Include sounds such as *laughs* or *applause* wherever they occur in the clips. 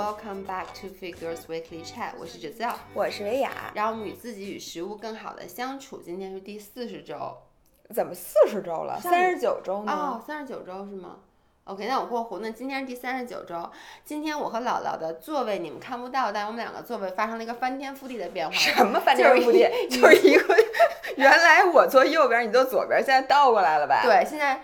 Welcome back to Figures Weekly Chat，我是 Giselle，我是维雅。让我们与自己与食物更好的相处。今天是第四十周，怎么四十周了？三十九周呢？哦，三十九周是吗？OK，那我过湖。那今天是第三十九周。今天我和姥姥的座位你们看不到，但我们两个座位发生了一个翻天覆地的变化。什么翻天覆地？就是一个，原来我坐右边，你坐左边，现在倒过来了呗？对，现在。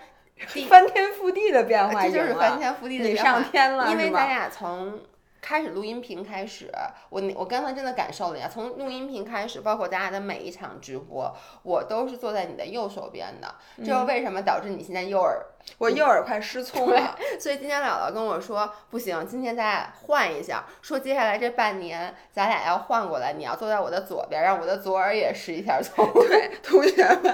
翻天覆地的变化，这就是翻天覆地的变化。你上天了，因为咱俩从开始录音频开始，我我刚才真的感受了呀。从录音频开始，包括咱俩的每一场直播，我都是坐在你的右手边的。这又为什么导致你现在右耳？我右耳快失聪了。所以今天姥姥跟我说，不行，今天咱俩换一下，说接下来这半年咱俩要换过来，你要坐在我的左边，让我的左耳也失一下聪。对，同学们。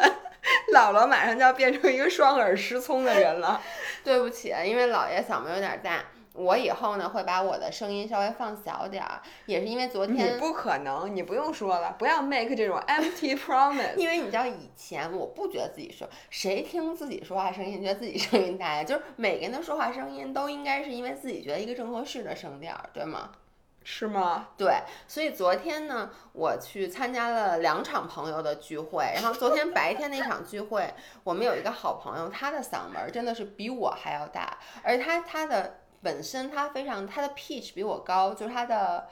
姥姥马上就要变成一个双耳失聪的人了，对不起，因为姥爷嗓门有点大。我以后呢会把我的声音稍微放小点儿，也是因为昨天。你不可能，你不用说了，不要 make 这种 empty promise。*laughs* 因为你知道以前我不觉得自己说，谁听自己说话声音觉得自己声音大呀？就是每个人的说话声音都应该是因为自己觉得一个正合适的声调，对吗？是吗？对，所以昨天呢，我去参加了两场朋友的聚会。然后昨天白天那场聚会，我们有一个好朋友，他的嗓门真的是比我还要大，而他他的本身他非常他的 pitch 比我高，就是他的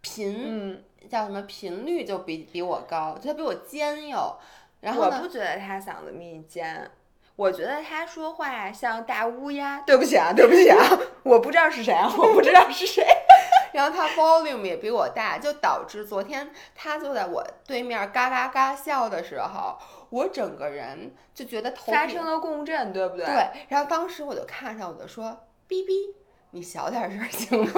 频叫什么频率就比比我高，就他比我尖哟。然后我不觉得他嗓子密尖，我觉得他说话像大乌鸦。对不起啊，对不起啊，*laughs* 我不知道是谁啊，我不知道是谁。*laughs* 然后他 volume 也比我大，就导致昨天他坐在我对面嘎嘎嘎笑的时候，我整个人就觉得头发生了共振，对不对？对。然后当时我就看上，我就说：“哔哔，你小点声行吗？”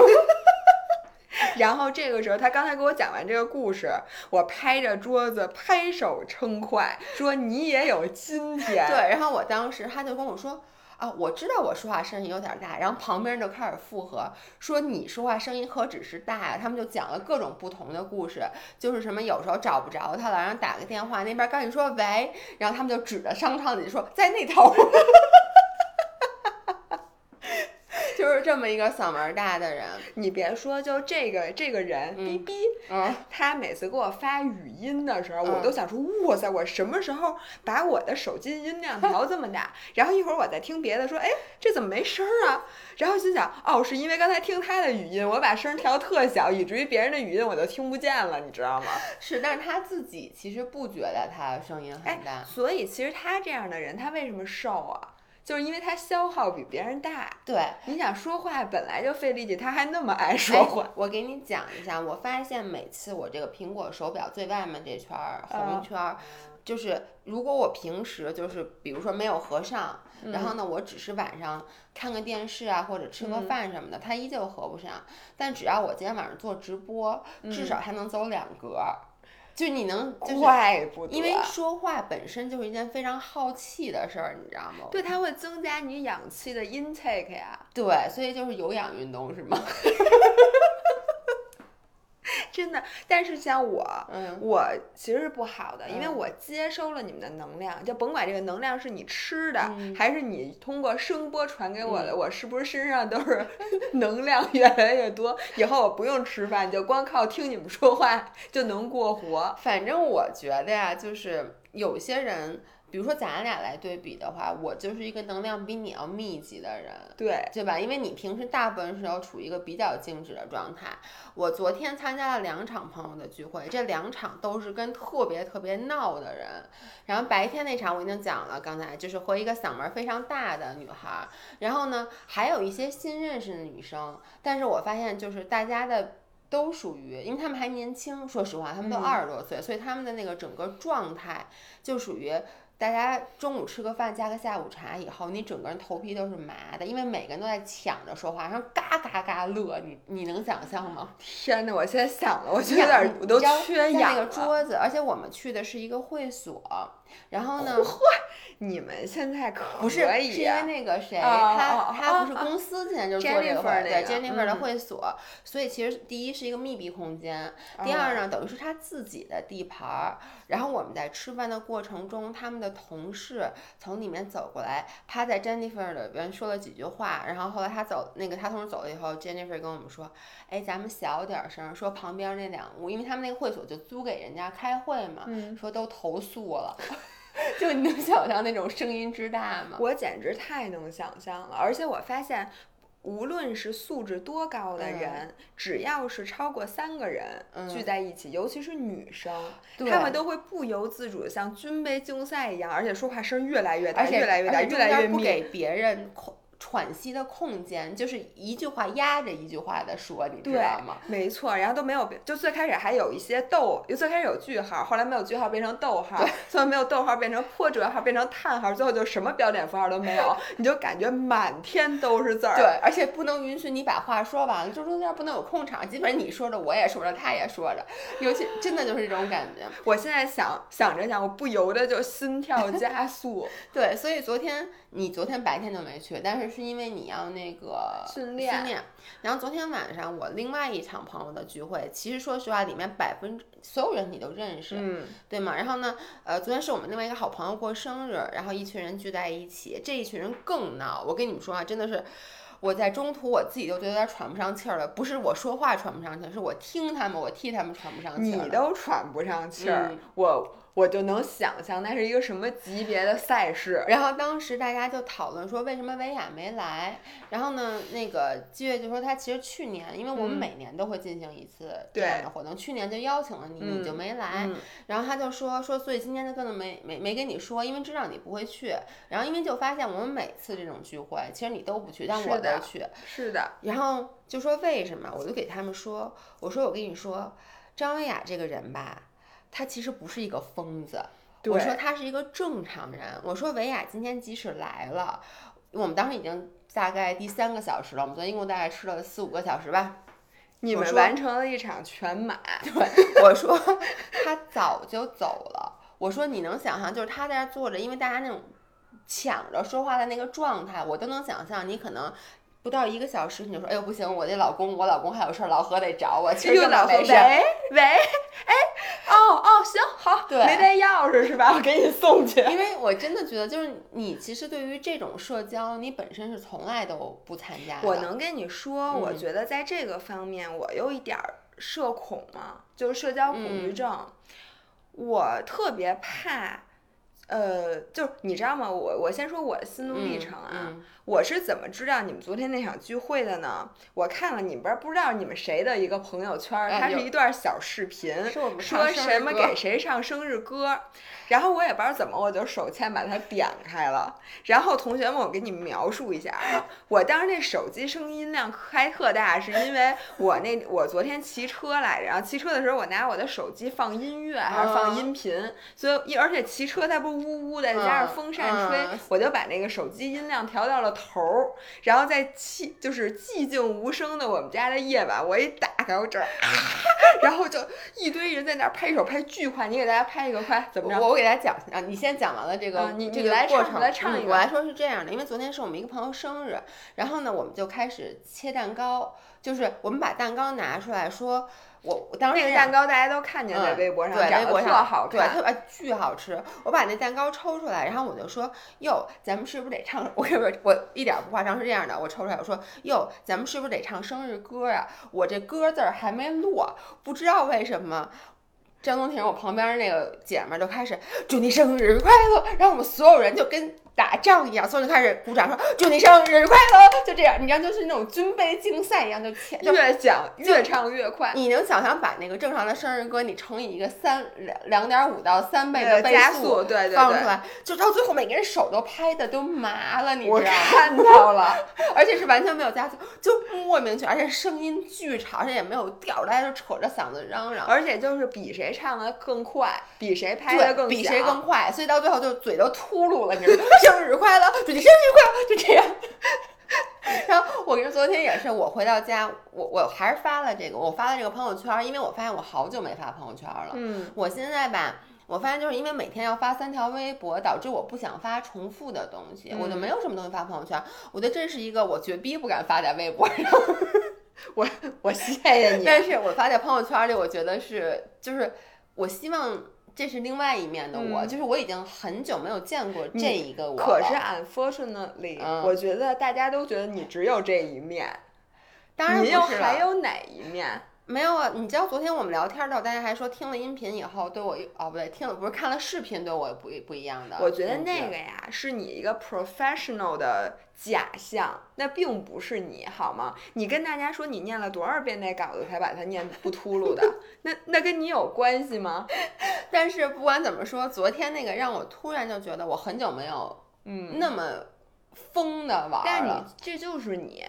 *laughs* 然后这个时候，他刚才给我讲完这个故事，我拍着桌子拍手称快，说：“你也有今天。”对。然后我当时他就跟我说。啊，我知道我说话声音有点大，然后旁边就开始附和说你说话声音何止是大呀？他们就讲了各种不同的故事，就是什么有时候找不着他了，然后打个电话，那边赶紧说喂，然后他们就指着商场里说在那头。就是这么一个嗓门大的人，你别说，就这个这个人，逼逼，嗯，他每次给我发语音的时候，我都想说，哇塞，我什么时候把我的手机音量调这么大？*laughs* 然后一会儿我再听别的，说，哎，这怎么没声儿啊？然后心想，哦，是因为刚才听他的语音，我把声调特小，以至于别人的语音我都听不见了，你知道吗？*laughs* 是，但是他自己其实不觉得他声音很大，所以其实他这样的人，他为什么瘦啊？就是因为他消耗比别人大，对，你想说话本来就费力气，他还那么爱说话。我给你讲一下，我发现每次我这个苹果手表最外面这圈儿红圈儿，就是如果我平时就是比如说没有合上，然后呢，我只是晚上看个电视啊或者吃个饭什么的，它依旧合不上。但只要我今天晚上做直播，至少还能走两格。就你能，怪不得，因为说话本身就是一件非常耗气的事儿，你知道吗？对，它会增加你氧气的 intake 呀。对，所以就是有氧运动是吗？*laughs* *laughs* 真的，但是像我，我其实是不好的，因为我接收了你们的能量，就甭管这个能量是你吃的，还是你通过声波传给我的，我是不是身上都是 *laughs* 能量越来越多？以后我不用吃饭，就光靠听你们说话就能过活。反正我觉得呀，就是有些人。比如说咱俩来对比的话，我就是一个能量比你要密集的人，对对吧？因为你平时大部分时候处于一个比较静止的状态。我昨天参加了两场朋友的聚会，这两场都是跟特别特别闹的人。然后白天那场我已经讲了，刚才就是和一个嗓门非常大的女孩。然后呢，还有一些新认识的女生，但是我发现就是大家的都属于，因为他们还年轻，说实话，他们都二十多岁，所以他们的那个整个状态就属于。大家中午吃个饭，加个下午茶以后，你整个人头皮都是麻的，因为每个人都在抢着说话，然后嘎嘎嘎乐，你你能想象吗？天哪！我现在想了，我就有点我都缺氧那个桌子，而且我们去的是一个会所。然后呢？嚯！你们现在可不是是因为那个谁，他他不是公司现在就做这个会，对 Jennifer 的会所，所以其实第一是一个密闭空间，第二呢等于是他自己的地盘儿。然后我们在吃饭的过程中，他们的的同事从里面走过来，趴在 Jennifer 的边说了几句话，然后后来他走，那个他同事走了以后，Jennifer 跟我们说，哎，咱们小点声，说旁边那两屋，因为他们那个会所就租给人家开会嘛，说都投诉了。*laughs* 就你能想象那种声音之大吗？我简直太能想象了，而且我发现，无论是素质多高的人，只要是超过三个人聚在一起，尤其是女生，她们都会不由自主的像军备竞赛一样，而且说话声越来越大，越来越大，越来越不给别人喘息的空间，就是一句话压着一句话的说，你知道吗？没错，然后都没有，就最开始还有一些逗，就最开始有句号，后来没有句号变成逗号，最后没有逗号变成破折号，变成叹号，最后就什么标点符号都没有，你就感觉满天都是字儿。对，而且不能允许你把话说完了，就中间不能有空场，基本上你说着我也说着他也说着，尤其真的就是这种感觉。我现在想想着想，我不由得就心跳加速。对，所以昨天你昨天白天就没去，但是。是因为你要那个训练，然后昨天晚上我另外一场朋友的聚会，其实说实话，里面百分之所有人你都认识，嗯，对吗？然后呢，呃，昨天是我们另外一个好朋友过生日，然后一群人聚在一起，这一群人更闹。我跟你们说啊，真的是我在中途我自己都觉得有点喘不上气儿了，不是我说话喘不上气儿，是我听他们，我替他们喘不上气儿。你都喘不上气儿，我。我就能想象那是一个什么级别的赛事。然后当时大家就讨论说，为什么维亚没来？然后呢，那个季月就说他其实去年，因为我们每年都会进行一次这样的活动，去年就邀请了你，你就没来。然后他就说说，所以今天就根本没没没跟你说，因为知道你不会去。然后因为就发现我们每次这种聚会，其实你都不去，但我都去。是的。然后就说为什么？我就给他们说，我说我跟你说，张维亚这个人吧。他其实不是一个疯子，我说他是一个正常人。我说维亚今天即使来了，我们当时已经大概第三个小时了，我们昨天一共大概吃了四五个小时吧。你们完成了一场全马。*laughs* 对，我说他早就走了。我说你能想象，就是他在那坐着，因为大家那种抢着说话的那个状态，我都能想象。你可能。不到一个小时，你就说，哎呦不行，我那老公，我老公还有事儿，老何得找我。其实老没事。喂喂，哎，哦哦，行好，没带钥匙是吧？我给你送去。因为我真的觉得，就是你其实对于这种社交，你本身是从来都不参加。我能跟你说，我觉得在这个方面，我有一点社恐嘛，就是社交恐惧症，我特别怕。呃，就你知道吗？我我先说我的心路历程啊。我是怎么知道你们昨天那场聚会的呢？我看了你们不不知道你们谁的一个朋友圈，它是一段小视频，说什么给谁唱生日歌，然后我也不知道怎么，我就手欠把它点开了。然后同学们，我给你们描述一下啊，我当时那手机声音量开特大，是因为我那我昨天骑车来着，然后骑车的时候我拿我的手机放音乐还是放音频，所以而且骑车它不是呜呜的，加上风扇吹，我就把那个手机音量调到了。头儿，然后在寂就是寂静无声的我们家的夜晚，我一打开我这儿，*laughs* 然后就一堆人在那儿拍手拍巨快，你给大家拍一个快，怎么着？我我给大家讲啊，你先讲完了这个你这个过程，来唱一个。我来说是这样的，因为昨天是我们一个朋友生日，然后呢，我们就开始切蛋糕，就是我们把蛋糕拿出来说。我我当时那个蛋糕大家都看见在微博上，对，微博上好看，对，特别巨好吃。我把那蛋糕抽出来，然后我就说：“哟，咱们是不是得唱？*laughs* 我是不是我一点不夸张是这样的？我抽出来我说：哟，咱们是不是得唱生日歌呀？我这歌字儿还没落，不知道为什么。”张东婷，我旁边那个姐们儿就开始祝你生日快乐，然后我们所有人就跟。打仗一样，所有人就开始鼓掌说祝你生日快乐，就这样，你知道，就是那种军备竞赛一样，就前越讲越唱越快。你能想象把那个正常的生日歌，你乘以一个三两两点五到三倍的加速，对对放出来，就到最后每个人手都拍的都麻了，你知道吗？我看到了，而且是完全没有加速，就莫名其妙，而且声音巨吵，而且也没有调，大家就扯着嗓子嚷嚷，而且就是比谁唱的更快，比谁拍的更比谁更快，所以到最后就嘴都秃噜了，你知道吗？生日快乐，祝你生日快乐，就这样。*laughs* 然后我跟昨天也是，我回到家，我我还是发了这个，我发了这个朋友圈，因为我发现我好久没发朋友圈了。嗯。我现在吧，我发现就是因为每天要发三条微博，导致我不想发重复的东西，我就没有什么东西发朋友圈。我觉得这是一个我绝逼不敢发在微博上。*laughs* 我我谢谢你。但是我发在朋友圈里，我觉得是就是我希望。这是另外一面的我，就是我已经很久没有见过这一个我可是 unfortunately，我觉得大家都觉得你只有这一面。当然您又还有哪一面？没有啊，你知道昨天我们聊天的时候，大家还说听了音频以后对我哦不对，听了不是看了视频对我不不一样的。我觉得那个呀是你一个 professional 的假象，那并不是你好吗？你跟大家说你念了多少遍那稿子才把它念不秃噜的，*laughs* 那那跟你有关系吗？但是不管怎么说，昨天那个让我突然就觉得我很久没有嗯那么疯的玩了。但你这就是你。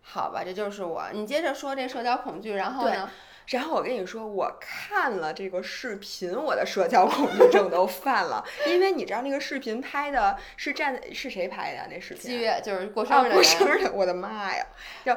好吧，这就是我。你接着说这社交恐惧，然后呢？然后我跟你说，我看了这个视频，我的社交恐惧症都犯了。因为你知道那个视频拍的是站是谁拍的那视频？七月就是过生日，过生日，我的妈呀！就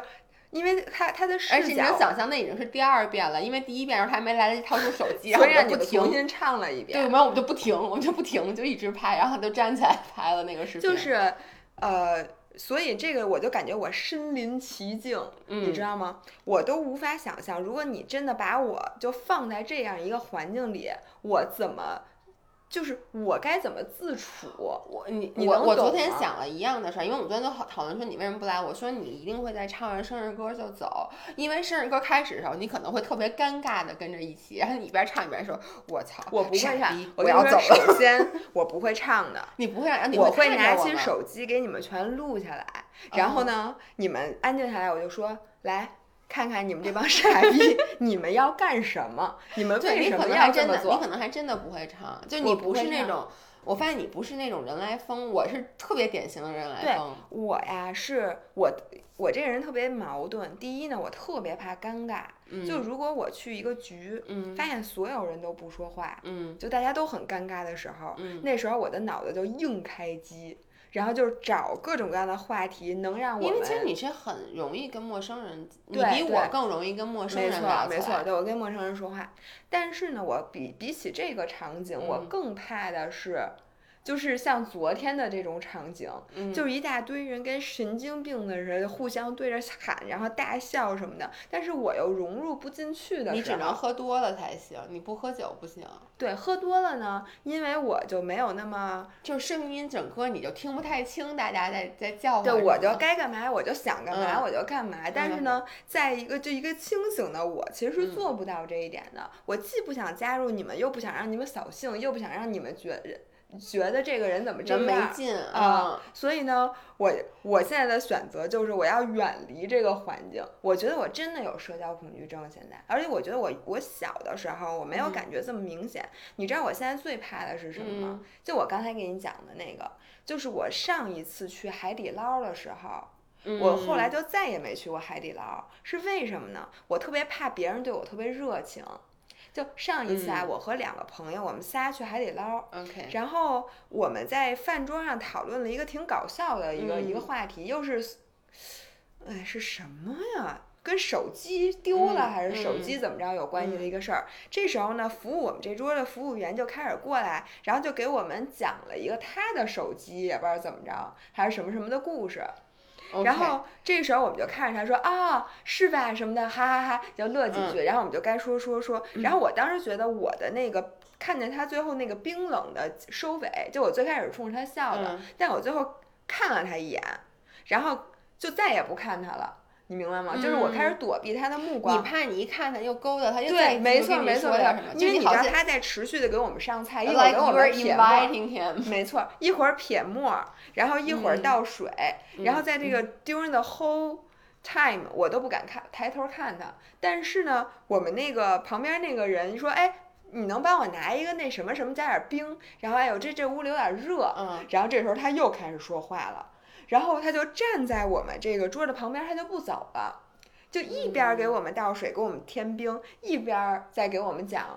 因为他他的视角，而且你能想象那已经是第二遍了，因为第一遍时候他还没来得及掏出手机，*laughs* 然后让你们重新唱了一遍。对，没有我们就不停，我们就不停，就一直拍，然后就站起来拍了那个视频。就是呃。所以这个我就感觉我身临其境，你知道吗？我都无法想象，如果你真的把我就放在这样一个环境里，我怎么？就是我该怎么自处？我你你我我昨天想了一样的事儿，因为我们昨天都好讨论说你为什么不来？我说你一定会在唱完生日歌就走，因为生日歌开始的时候你可能会特别尴尬的跟着一起，然后你一边唱一边说：“我操，我不会唱，我要走了。”首先我不会唱的，*laughs* 你不会让，我会拿起手机给你们全录下来，然后呢，你们安静下来，我就说来。看看你们这帮傻逼，*laughs* 你们要干什么？你们为什么要这么做？你可能还真的不会唱，就你不是那种，我发现你不是那种人来疯，我是特别典型的人来疯。我呀，是我，我这个人特别矛盾。第一呢，我特别怕尴尬，就如果我去一个局，发现所有人都不说话，就大家都很尴尬的时候，那时候我的脑子就硬开机。然后就是找各种各样的话题，能让我因为其实你是很容易跟陌生人，你比我更容易跟陌生人聊没错，没错，对我跟陌生人说话。但是呢，我比比起这个场景，我更怕的是。就是像昨天的这种场景，就是一大堆人跟神经病的人互相对着喊，然后大笑什么的。但是我又融入不进去的。你只能喝多了才行，你不喝酒不行。对，喝多了呢，因为我就没有那么，就是声音整个你就听不太清，大家在在叫唤。对，我就该干嘛我就想干嘛我就干嘛。但是呢，在一个就一个清醒的我，其实是做不到这一点的。我既不想加入你们，又不想让你们扫兴，又不想让你们觉得。觉得这个人怎么真没劲啊？所以呢，我我现在的选择就是我要远离这个环境。我觉得我真的有社交恐惧症现在，而且我觉得我我小的时候我没有感觉这么明显。你知道我现在最怕的是什么吗？就我刚才给你讲的那个，就是我上一次去海底捞的时候，我后来就再也没去过海底捞。是为什么呢？我特别怕别人对我特别热情。就上一次啊，我和两个朋友，我们仨去海底捞。OK。然后我们在饭桌上讨论了一个挺搞笑的一个一个话题，又是，哎，是什么呀？跟手机丢了还是手机怎么着有关系的一个事儿。这时候呢，服务我们这桌的服务员就开始过来，然后就给我们讲了一个他的手机也不知道怎么着，还是什么什么的故事。然后这个时候我们就看着他说啊，是吧什么的，哈哈哈，就乐几句。然后我们就该说说说。然后我当时觉得我的那个看见他最后那个冰冷的收尾，就我最开始冲着他笑的，但我最后看了他一眼，然后就再也不看他了。你明白吗？就是我开始躲避他的目光。你怕你一看他又勾搭他，又对，没错没错，因为你知道他在持续的给我们上菜，一会儿给我们撇沫，没错，一会儿撇沫，然后一会儿倒水，然后在这个 during the whole time，我都不敢看抬头看他。但是呢，我们那个旁边那个人说：“哎，你能帮我拿一个那什么什么加点冰？”然后哎呦，这这屋里有点热。嗯。然后这时候他又开始说话了。然后他就站在我们这个桌子旁边，他就不走了，就一边给我们倒水，给我们添冰，一边在给我们讲。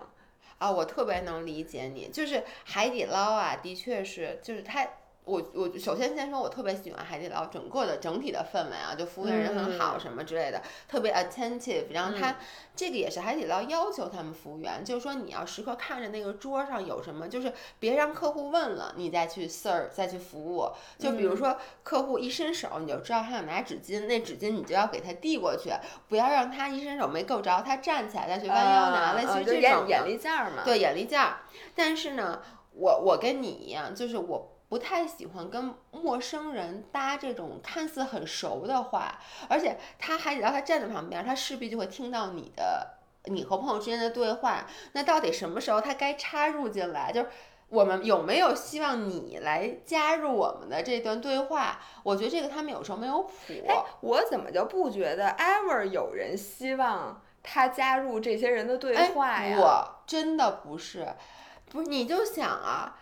啊，我特别能理解你，就是海底捞啊，的确是，就是它我我首先先说，我特别喜欢海底捞整个的整体的氛围啊，就服务员人很好什么之类的，特别 attentive。然后他这个也是海底捞要求他们服务员，就是说你要时刻看着那个桌上有什么，就是别让客户问了你再去 serve 再去服务。就比如说客户一伸手，你就知道他想拿纸巾，那纸巾你就要给他递过去，不要让他一伸手没够着，他站起来再去弯腰拿，类似于这种眼力劲儿嘛。对，眼力劲儿。但是呢，我我跟你一样，就是我。不太喜欢跟陌生人搭这种看似很熟的话，而且他还得让他站在旁边，他势必就会听到你的你和朋友之间的对话。那到底什么时候他该插入进来？就是我们有没有希望你来加入我们的这段对话？我觉得这个他们有时候没有谱。我怎么就不觉得 ever 有人希望他加入这些人的对话呀？我真的不是，不是你就想啊。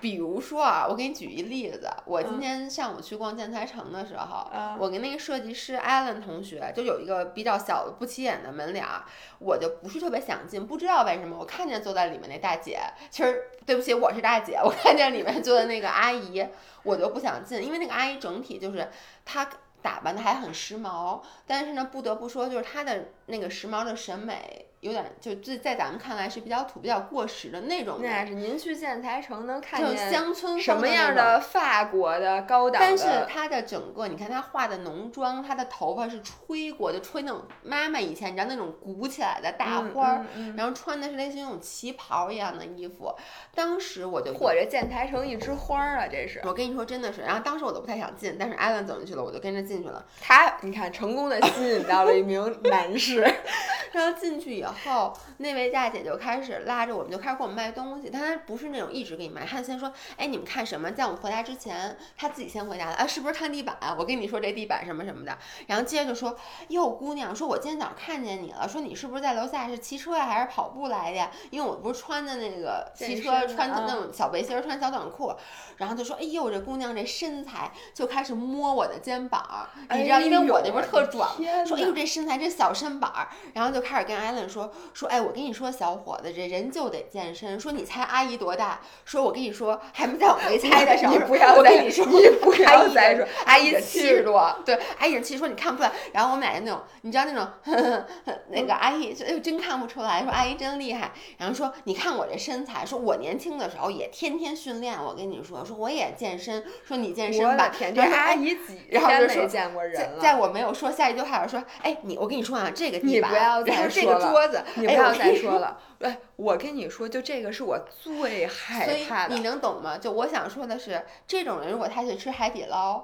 比如说啊，我给你举一例子，我今天上午去逛建材城的时候，我跟那个设计师 Allen 同学就有一个比较小的不起眼的门脸儿，我就不是特别想进，不知道为什么，我看见坐在里面那大姐，其实对不起，我是大姐，我看见里面坐的那个阿姨，我就不想进，因为那个阿姨整体就是她打扮的还很时髦，但是呢，不得不说就是她的那个时髦的审美。有点就在在咱们看来是比较土、比较过时的那种。那是您去建材城能看见乡村什么样的法国的高档？但是它的整个，你看它化的浓妆，它的头发是吹过，就吹那种妈妈以前你知道那种鼓起来的大花儿，然后穿的是类似于那种旗袍一样的衣服。当时我就或者建材城一枝花儿啊，这是。我跟你说真的是，然后当时我都不太想进，但是艾伦走进去了，我就跟着进去了。他，你看成功的吸引到了一名男士，*laughs* 然后进去以后。后那位大姐就开始拉着我们，就开始给我们卖东西。但她不是那种一直给你卖，她先说：“哎，你们看什么？”在我们回答之前，她自己先回答了：“啊，是不是看地板？我跟你说这地板什么什么的。”然后接着就说：“哟，姑娘，说我今天早上看见你了，说你是不是在楼下是骑车呀，还是跑步来的呀？因为我不是穿的那个骑车穿的那种小背心，穿小短裤。”然后就说：“哎呦，这姑娘这身材，就开始摸我的肩膀，你知道，因为我那边特壮，说哎呦这身材这小身板儿，然后就开始跟艾伦说说说，哎，我跟你说，小伙子，这人就得健身。说你猜阿姨多大？说我跟你说，还没在我没猜的时候，你不要再说，你不要再说，阿姨七十多，对，阿姨七十说你看不出来。然后我们俩就那种，你知道那种，*laughs* 那个阿姨哎呦真看不出来，说阿姨真厉害。然后说你看我这身材，说我年轻的时候也天天训练，我跟你说。说我也健身，说你健身吧。这阿姨几天没见过人了。在我没有说下一句话，说，哎，你我跟你说啊，这个地板，然后这个桌子，你不要再说了。*laughs* 哎，我跟你说，就这个是我最害怕的。你能懂吗？就我想说的是，这种人如果他去吃海底捞，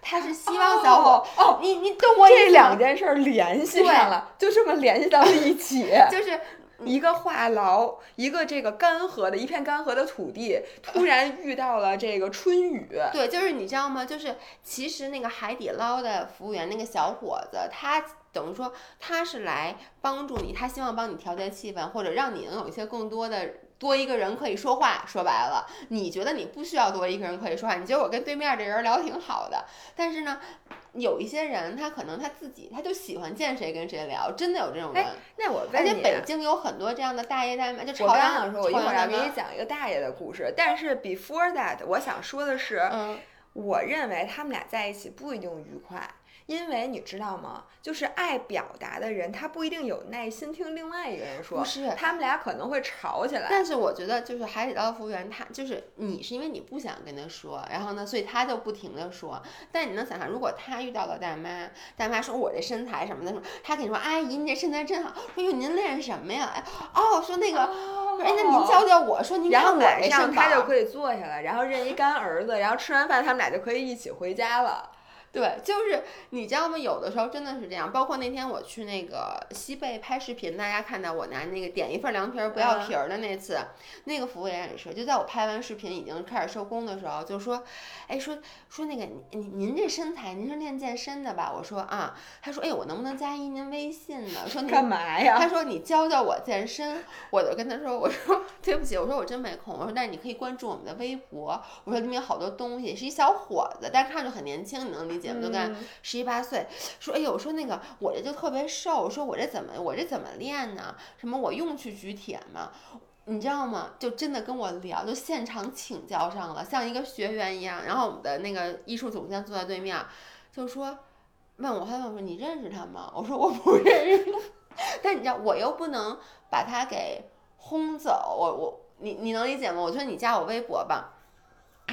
他是希望小伙哦，你你懂我这两件事联系上了，就这么联系到了一起，*laughs* 就是。一个话痨，一个这个干涸的一片干涸的土地，突然遇到了这个春雨。对，就是你知道吗？就是其实那个海底捞的服务员那个小伙子，他等于说他是来帮助你，他希望帮你调节气氛，或者让你能有一些更多的。多一个人可以说话，说白了，你觉得你不需要多一个人可以说话，你觉得我跟对面这人聊挺好的，但是呢，有一些人他可能他自己他就喜欢见谁跟谁聊，真的有这种人。那我而且北京有很多这样的大爷大妈，就朝阳。说，我一会儿要给你讲一个大爷的故事，但是 before that，我想说的是，我认为他们俩在一起不一定愉快。因为你知道吗？就是爱表达的人，他不一定有耐心听另外一个人说。不是，他们俩可能会吵起来。但是我觉得，就是海底捞服务员，他就是你是因为你不想跟他说，然后呢，所以他就不停的说。但你能想象，如果他遇到了大妈，大妈说我这身材什么的，说他跟你说阿姨，你这身材真好。说哟，您练什么呀？哎，哦，说那个，哎，那您教教我。说您然后晚上他就可以坐下来，然后认一干儿子，然后吃完饭他们俩就可以一起回家了。对，就是你知道吗？有的时候真的是这样。包括那天我去那个西贝拍视频，大家看到我拿那个点一份凉皮儿不要皮儿的那次，那个服务员也是，就在我拍完视频已经开始收工的时候，就说，哎，说说那个您您这身材，您是练健身的吧？我说啊，他说，哎，我能不能加一您微信呢？说干嘛呀？他说你教教我健身。我就跟他说，我说对不起，我说我真没空。我说但是你可以关注我们的微博。我说里面有好多东西，是一小伙子，但是看着很年轻，你能理。姐们都干十一八岁，说哎呦，说那个我这就特别瘦，说我这怎么我这怎么练呢？什么我用去举铁吗？你知道吗？就真的跟我聊，就现场请教上了，像一个学员一样。然后我们的那个艺术总监坐在对面，就说问我，他问我说你认识他吗？我说我不认识。*laughs* 但你知道，我又不能把他给轰走。我我你你能理解吗？我说你加我微博吧。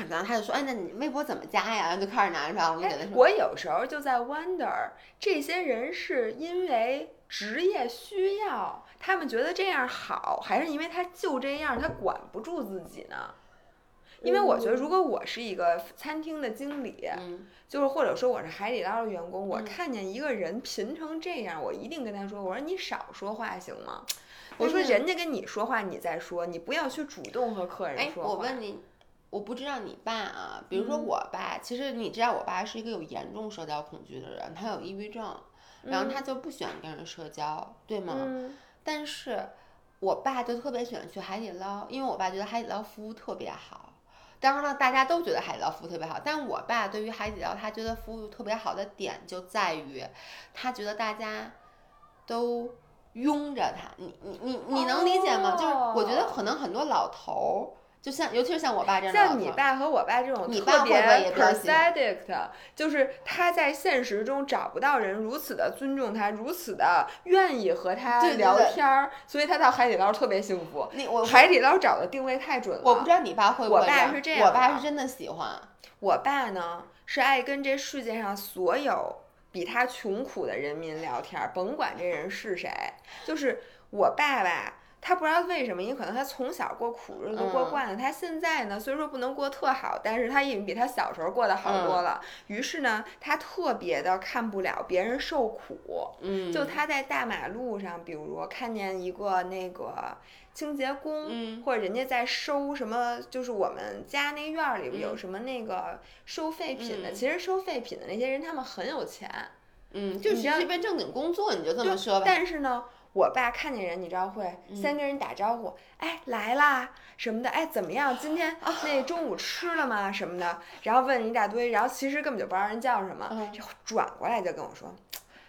然后他就说：“哎，那你微博怎么加呀？”然后就开始拿出来，我就给他说：“我有时候就在 wonder，这些人是因为职业需要，他们觉得这样好，还是因为他就这样，他管不住自己呢？因为我觉得，如果我是一个餐厅的经理，就是或者说我是海底捞的员工，我看见一个人贫成这样，我一定跟他说：我说你少说话行吗？我说人家跟你说话，你再说，你不要去主动和客人说话。我问你。”我不知道你爸啊，比如说我爸，其实你知道我爸是一个有严重社交恐惧的人，他有抑郁症，然后他就不喜欢跟人社交，对吗？但是，我爸就特别喜欢去海底捞，因为我爸觉得海底捞服务特别好。当然了，大家都觉得海底捞服务特别好，但我爸对于海底捞，他觉得服务特别好的点就在于，他觉得大家都拥着他。你你你你能理解吗？就是我觉得可能很多老头儿。就像，尤其是像我爸这样，像你爸和我爸这种特别 pathetic，就是他在现实中找不到人如此的尊重他，如此的愿意和他聊天儿，所以他到海底捞特别幸福。海底捞找的定位太准了。我不知道你爸会不会。我爸是这样，我爸是真的喜欢。我爸呢，是爱跟这世界上所有比他穷苦的人民聊天，甭管这人是谁。就是我爸爸。他不知道为什么，因为可能他从小过苦日子过惯了，他现在呢虽说不能过特好，但是他已经比他小时候过得好多了。于是呢，他特别的看不了别人受苦。嗯，就他在大马路上，比如看见一个那个清洁工，或者人家在收什么，就是我们家那院儿里有什么那个收废品的。其实收废品的那些人，他们很有钱。嗯，就是一份正经工作，你就这么说吧。但是呢。我爸看见人，你知道会先跟人打招呼，哎来啦什么的，哎怎么样？今天那中午吃了吗？什么的，然后问一大堆，然后其实根本就不知道人叫什么，就转过来就跟我说，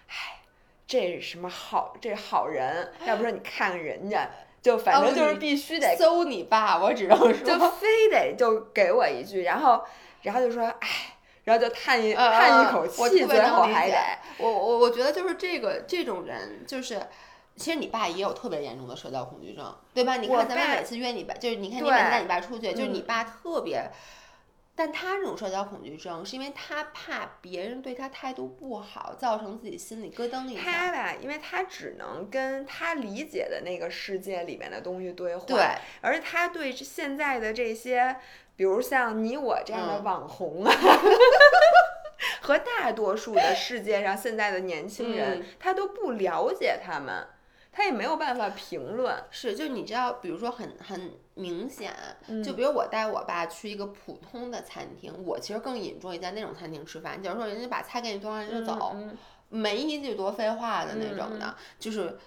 哎，这是什么好，这好人，要不说你看看人家，就反正就是必须得搜你爸，我只能说，就非得就给我一句，然后然后就说，哎，然后就叹一叹一口气，最后还得，我我我觉得就是这个这种人就是。其实你爸也有特别严重的社交恐惧症，对吧？你看咱们每次约你爸，就是你看你每次带你爸出去，就是你爸特别，但他这种社交恐惧症是因为他怕别人对他态度不好，造成自己心里咯噔一下。他吧，因为他只能跟他理解的那个世界里面的东西对话，对，而他对现在的这些，比如像你我这样的网红啊。*laughs* 和大多数的世界上现在的年轻人，他都不了解他们，他也没有办法评论。是，就你知道，比如说很很明显，就比如我带我爸去一个普通的餐厅，我其实更引住一在那种餐厅吃饭。假如说人家把菜给你端上就走，没一句多废话的那种的，就是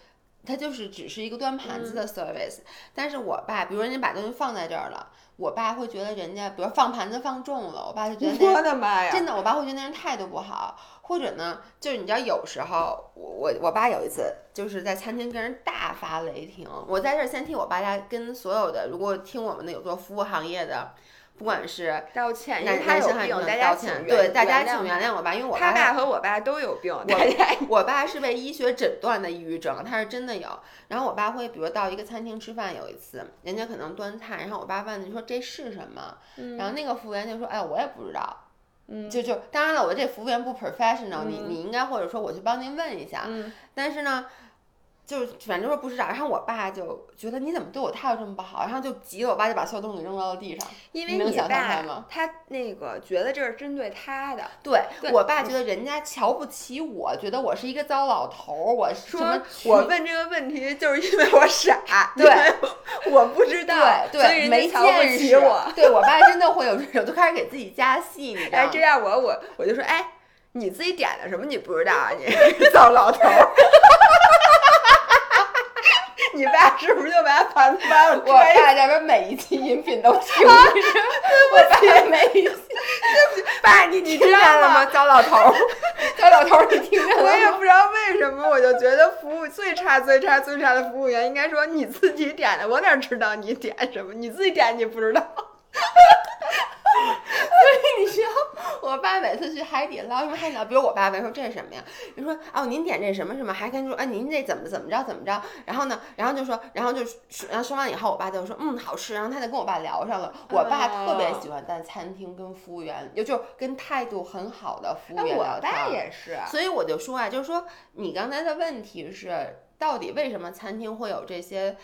他就是只是一个端盘子的 service。但是我爸，比如人家把东西放在这儿了。我爸会觉得人家，比如放盘子放重了，我爸就觉得我的妈呀，真的，我爸会觉得那人态度不好，或者呢，就是你知道，有时候我我我爸有一次就是在餐厅跟人大发雷霆，我在这儿先替我爸家跟所有的如果听我们的有做服务行业的。不管是道歉，因为他有病，大家请对大家请原谅我吧，因为我他爸和我爸都有病。我 *laughs* 我爸是被医学诊断的抑郁症，他是真的有。然后我爸会，比如到一个餐厅吃饭，有一次人家可能端菜，然后我爸问你说这是什么？然后那个服务员就说，哎，我也不知道。嗯，就就当然了，我这服务员不 professional，你你应该或者说我去帮您问一下。嗯，但是呢。就是反正说不知道，然后我爸就觉得你怎么对我态度这么不好，然后就急了，我爸就把所有东西扔到了地上。因为你爸他那个觉得这是针对他的。对我爸觉得人家瞧不起我，觉得我是一个糟老头儿。我说我问这个问题就是因为我傻，*laughs* 对，我不知道，对对，没瞧不起我。对我爸真的会有这种，就开始给自己加戏，你知道吗？哎，这样我我我就说，哎，你自己点的什么你不知道啊？你 *laughs* 糟老头儿。你爸是不是就把盘子搬了？我爸这边每一期音频都听着，我爸每一期，爸，你你知道了吗？糟老头儿，高老头，你听见了。我也不知道为什么，我就觉得服务最差、最差、最差的服务员应该说你自己点的，我哪知道你点什么？你自己点你不知道。所以你知道，我爸每次去海底捞，因为海底捞，比如我爸问说这是什么呀？你说哦，您点这什么什么，还跟说啊，您这怎么怎么着怎么着？*laughs* 然后呢，然后就说，然后就然后说完以后，我爸就说嗯好吃，然后他就跟我爸聊上了。我爸特别喜欢在餐厅跟服务员，也就跟态度很好的服务员聊天。我爸也是，所以我就说啊，就是说你刚才的问题是，到底为什么餐厅会有这些？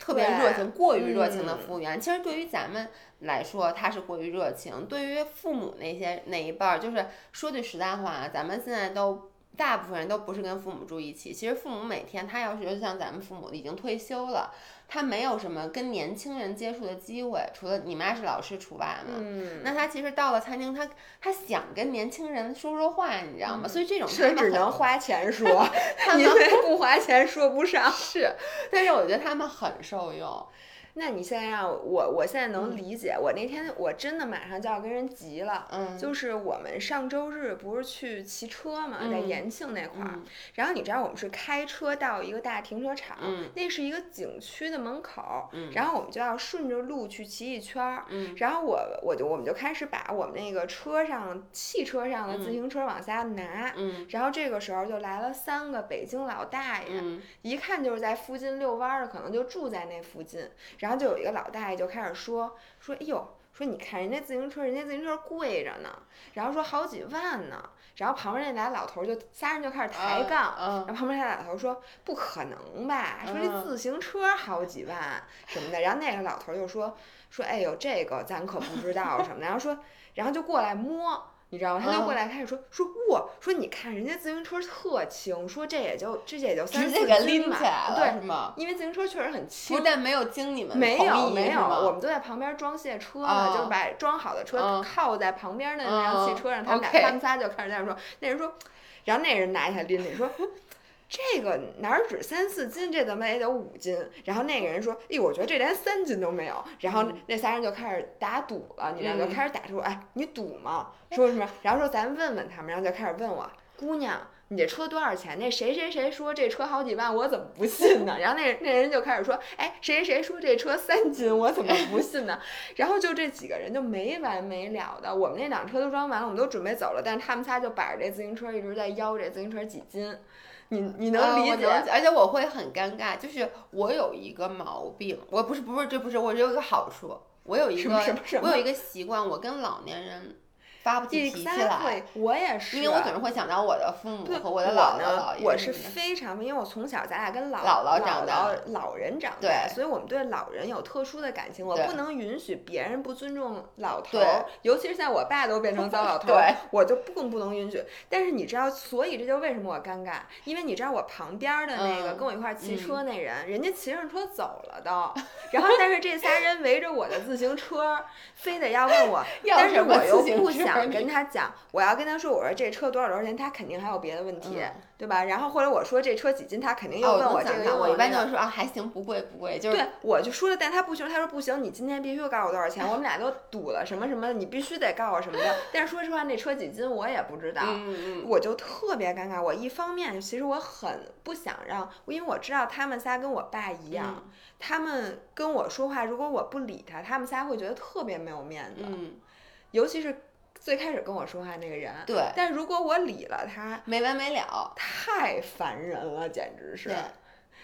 特别热情、过于热情的服务员，其实对于咱们来说，他是过于热情。对于父母那些那一辈儿，就是说句实在话，咱们现在都大部分人都不是跟父母住一起。其实父母每天，他要是就像咱们父母已经退休了。他没有什么跟年轻人接触的机会，除了你妈是老师除外嘛。嗯，那他其实到了餐厅，他他想跟年轻人说说话，你知道吗？所以这种是只能花钱说，*laughs* 他们不花钱说不上。是，但是我觉得他们很受用。那你现在让我，我现在能理解。我那天我真的马上就要跟人急了。嗯，就是我们上周日不是去骑车嘛，在延庆那块儿。然后你知道我们是开车到一个大停车场，那是一个景区的门口。嗯，然后我们就要顺着路去骑一圈儿。嗯，然后我我就我们就开始把我们那个车上汽车上的自行车往下拿。嗯，然后这个时候就来了三个北京老大爷，一看就是在附近遛弯儿的，可能就住在那附近。然后就有一个老大爷就开始说说，哎呦，说你看人家自行车，人家自行车贵着呢，然后说好几万呢。然后旁边那俩老头就仨人就开始抬杠，然后旁边那俩老头说不可能吧，说这自行车好几万什么的。然后那个老头就说说，哎呦，这个咱可不知道什么的。然后说，然后就过来摸。你知道吗？他就过来开始说说哇，说你看人家自行车特轻，说这也就这也就三四斤嘛，对，因为自行车确实很轻。不但没有经你们没有没有，我们都在旁边装卸车呢，就是把装好的车靠在旁边的那辆汽车上，他们俩他们仨就开始在那说，那人说，然后那人拿起来拎拎说。这个哪儿止三四斤，这怎么也得五斤。然后那个人说：“哎，我觉得这连三斤都没有。”然后那仨人就开始打赌了，你知道就开始打说：“哎，你赌吗？”说什么？然后说咱问问他们，然后就开始问我姑娘，你这车多少钱？那谁谁谁说这车好几万，我怎么不信呢？然后那那人就开始说：“哎，谁谁谁说这车三斤，我怎么不信呢？” *laughs* 然后就这几个人就没完没了的，我们那辆车都装完了，我们都准备走了，但是他们仨就摆着这自行车一直在吆这自行车几斤。你你能理解，而且我会很尴尬，就是我有一个毛病，我不是不是这不是我有一个好处，我有一个我有一个习惯，我跟老年人。发不起脾气来，我也是，因为我总是会想到我的父母和我的姥姥姥爷。我是非常，因为我从小咱俩跟姥姥长大，老人长大，所以我们对老人有特殊的感情。我不能允许别人不尊重老头儿，尤其是在我爸都变成糟老头 *laughs* 儿，我就更不能允许。但是你知道，所以这就为什么我尴尬，因为你知道我旁边的那个跟我一块骑车那人，人家骑上车走了都，然后但是这仨人围着我的自行车，非得要问我，*laughs* 但是我又不想跟他讲。我要跟他说，我说这车多少多少钱，他肯定还有别的问题，对吧？然后或者我说这车几斤，他肯定又问我这个。我一般就是说啊，还行，不贵不贵，就是。对，我就说了，但他不行，他说不行，你今天必须告诉我多少钱，我们俩都赌了什么什么，你必须得告诉我什么的。但是说实话，那车几斤我也不知道，我就特别尴尬。我一方面其实我很不想让，因为我知道他们仨跟我爸一样，他们跟我说话，如果我不理他，他们仨会觉得特别没有面子，尤其是。最开始跟我说话那个人，对，但如果我理了他，没完没了，太烦人了，简直是。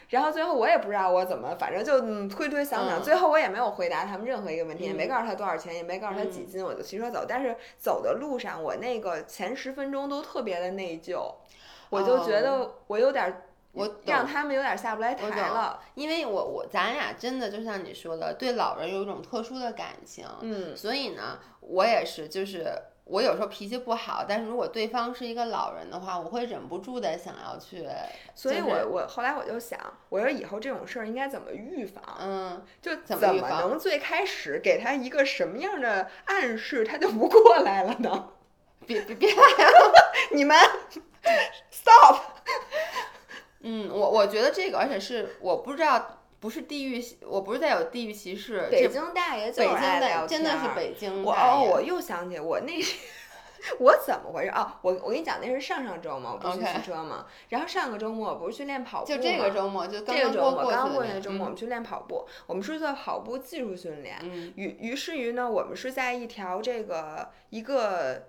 然后最后我也不知道我怎么，反正就推推搡搡，最后我也没有回答他们任何一个问题，也没告诉他多少钱，也没告诉他几斤，我就骑车走。但是走的路上，我那个前十分钟都特别的内疚，我就觉得我有点。我让他们有点下不来台了，因为我我咱俩真的就像你说的，对老人有一种特殊的感情，嗯，所以呢，我也是，就是我有时候脾气不好，但是如果对方是一个老人的话，我会忍不住的想要去，所以我我后来我就想，我说以后这种事儿应该怎么预防？嗯，就怎么能最开始给他一个什么样的暗示，他就不过来了呢？别别别来了，*laughs* 你们 *laughs* stop。嗯，我我觉得这个，而且是我不知道，不是地域，我不是在有地域歧视。北京大爷，北京的真的是北京。我哦，我又想起我那，*laughs* 我怎么回事啊？我我跟你讲，那是上上周嘛，我不是去骑车嘛。然后上个周末我不是去练跑步就这个周末，就这个周末刚过去的周末，我们去练跑步。我们是做跑步技术训练。嗯。于于是于呢，我们是在一条这个一个。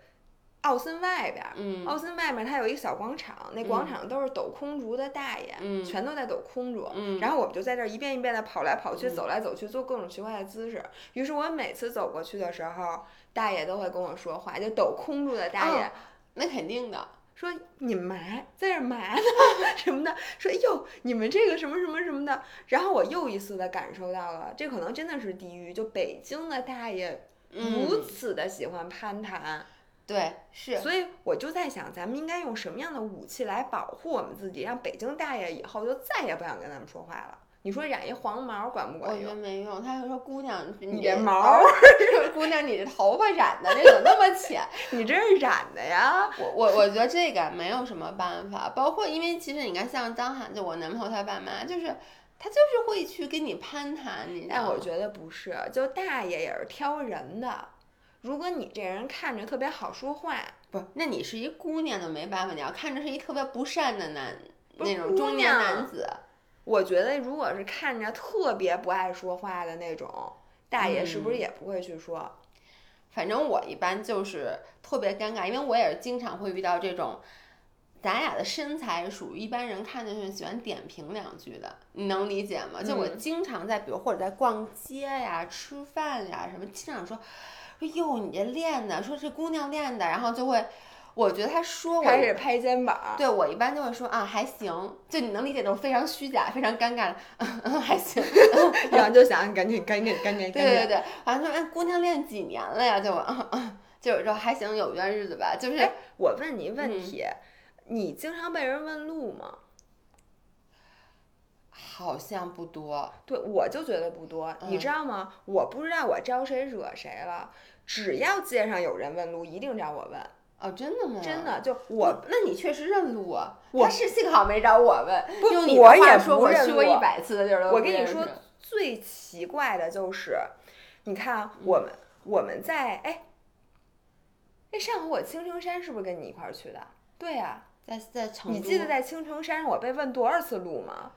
奥森外边，奥森外面它有一个小广场，那广场都是抖空竹的大爷，全都在抖空竹。然后我们就在这儿一遍一遍的跑来跑去，走来走去，做各种奇怪的姿势。于是我每次走过去的时候，大爷都会跟我说话，就抖空竹的大爷，那肯定的，说你们嘛，在这嘛呢 *laughs* 什么的，说哎呦，你们这个什么什么什么的。然后我又一次的感受到了，这可能真的是地狱，就北京的大爷如此的喜欢攀谈。对，是，所以我就在想，咱们应该用什么样的武器来保护我们自己，让北京大爷以后就再也不想跟咱们说话了。你说染一黄毛管不管用？我觉得没用。他就说：“姑娘，你这毛，姑娘，你这头发染的这怎么那么浅？*laughs* 你这是染的呀？”我我我觉得这个没有什么办法，包括因为其实你看，像张涵，就我男朋友他爸妈，就是他就是会去跟你攀谈，你。但我觉得不是，就大爷也是挑人的。如果你这人看着特别好说话，不，那你是一姑娘就没办法。你要看着是一特别不善的男，那种中年男子。我觉得，如果是看着特别不爱说话的那种大爷，是不是也不会去说？反正我一般就是特别尴尬，因为我也是经常会遇到这种，咱俩的身材属于一般人看见是喜欢点评两句的，你能理解吗？就我经常在，比如或者在逛街呀、吃饭呀什么，经常说。说哟，你这练的，说这姑娘练的，然后就会，我觉得他说我开始拍肩膀，对我一般就会说啊还行，就你能理解那种非常虚假、非常尴尬的，嗯还行，*laughs* 然后就想赶紧赶紧赶紧，对对对，好像说哎姑娘练几年了呀？就 *laughs* 就是说还行，有一段日子吧。就是我问你问题，你经常被人问路吗？好像不多，对我就觉得不多，你知道吗？我不知道我招谁惹谁了，只要街上有人问路，一定找我问。哦，真的吗？真的，就我，那你确实认路啊。他是幸好没找我问，用你话说，我去过一百次的地儿我跟你说，最奇怪的就是，你看我们我们在哎，那上回我青城山是不是跟你一块儿去的？对呀，在在成都。你记得在青城山上我被问多少次路吗？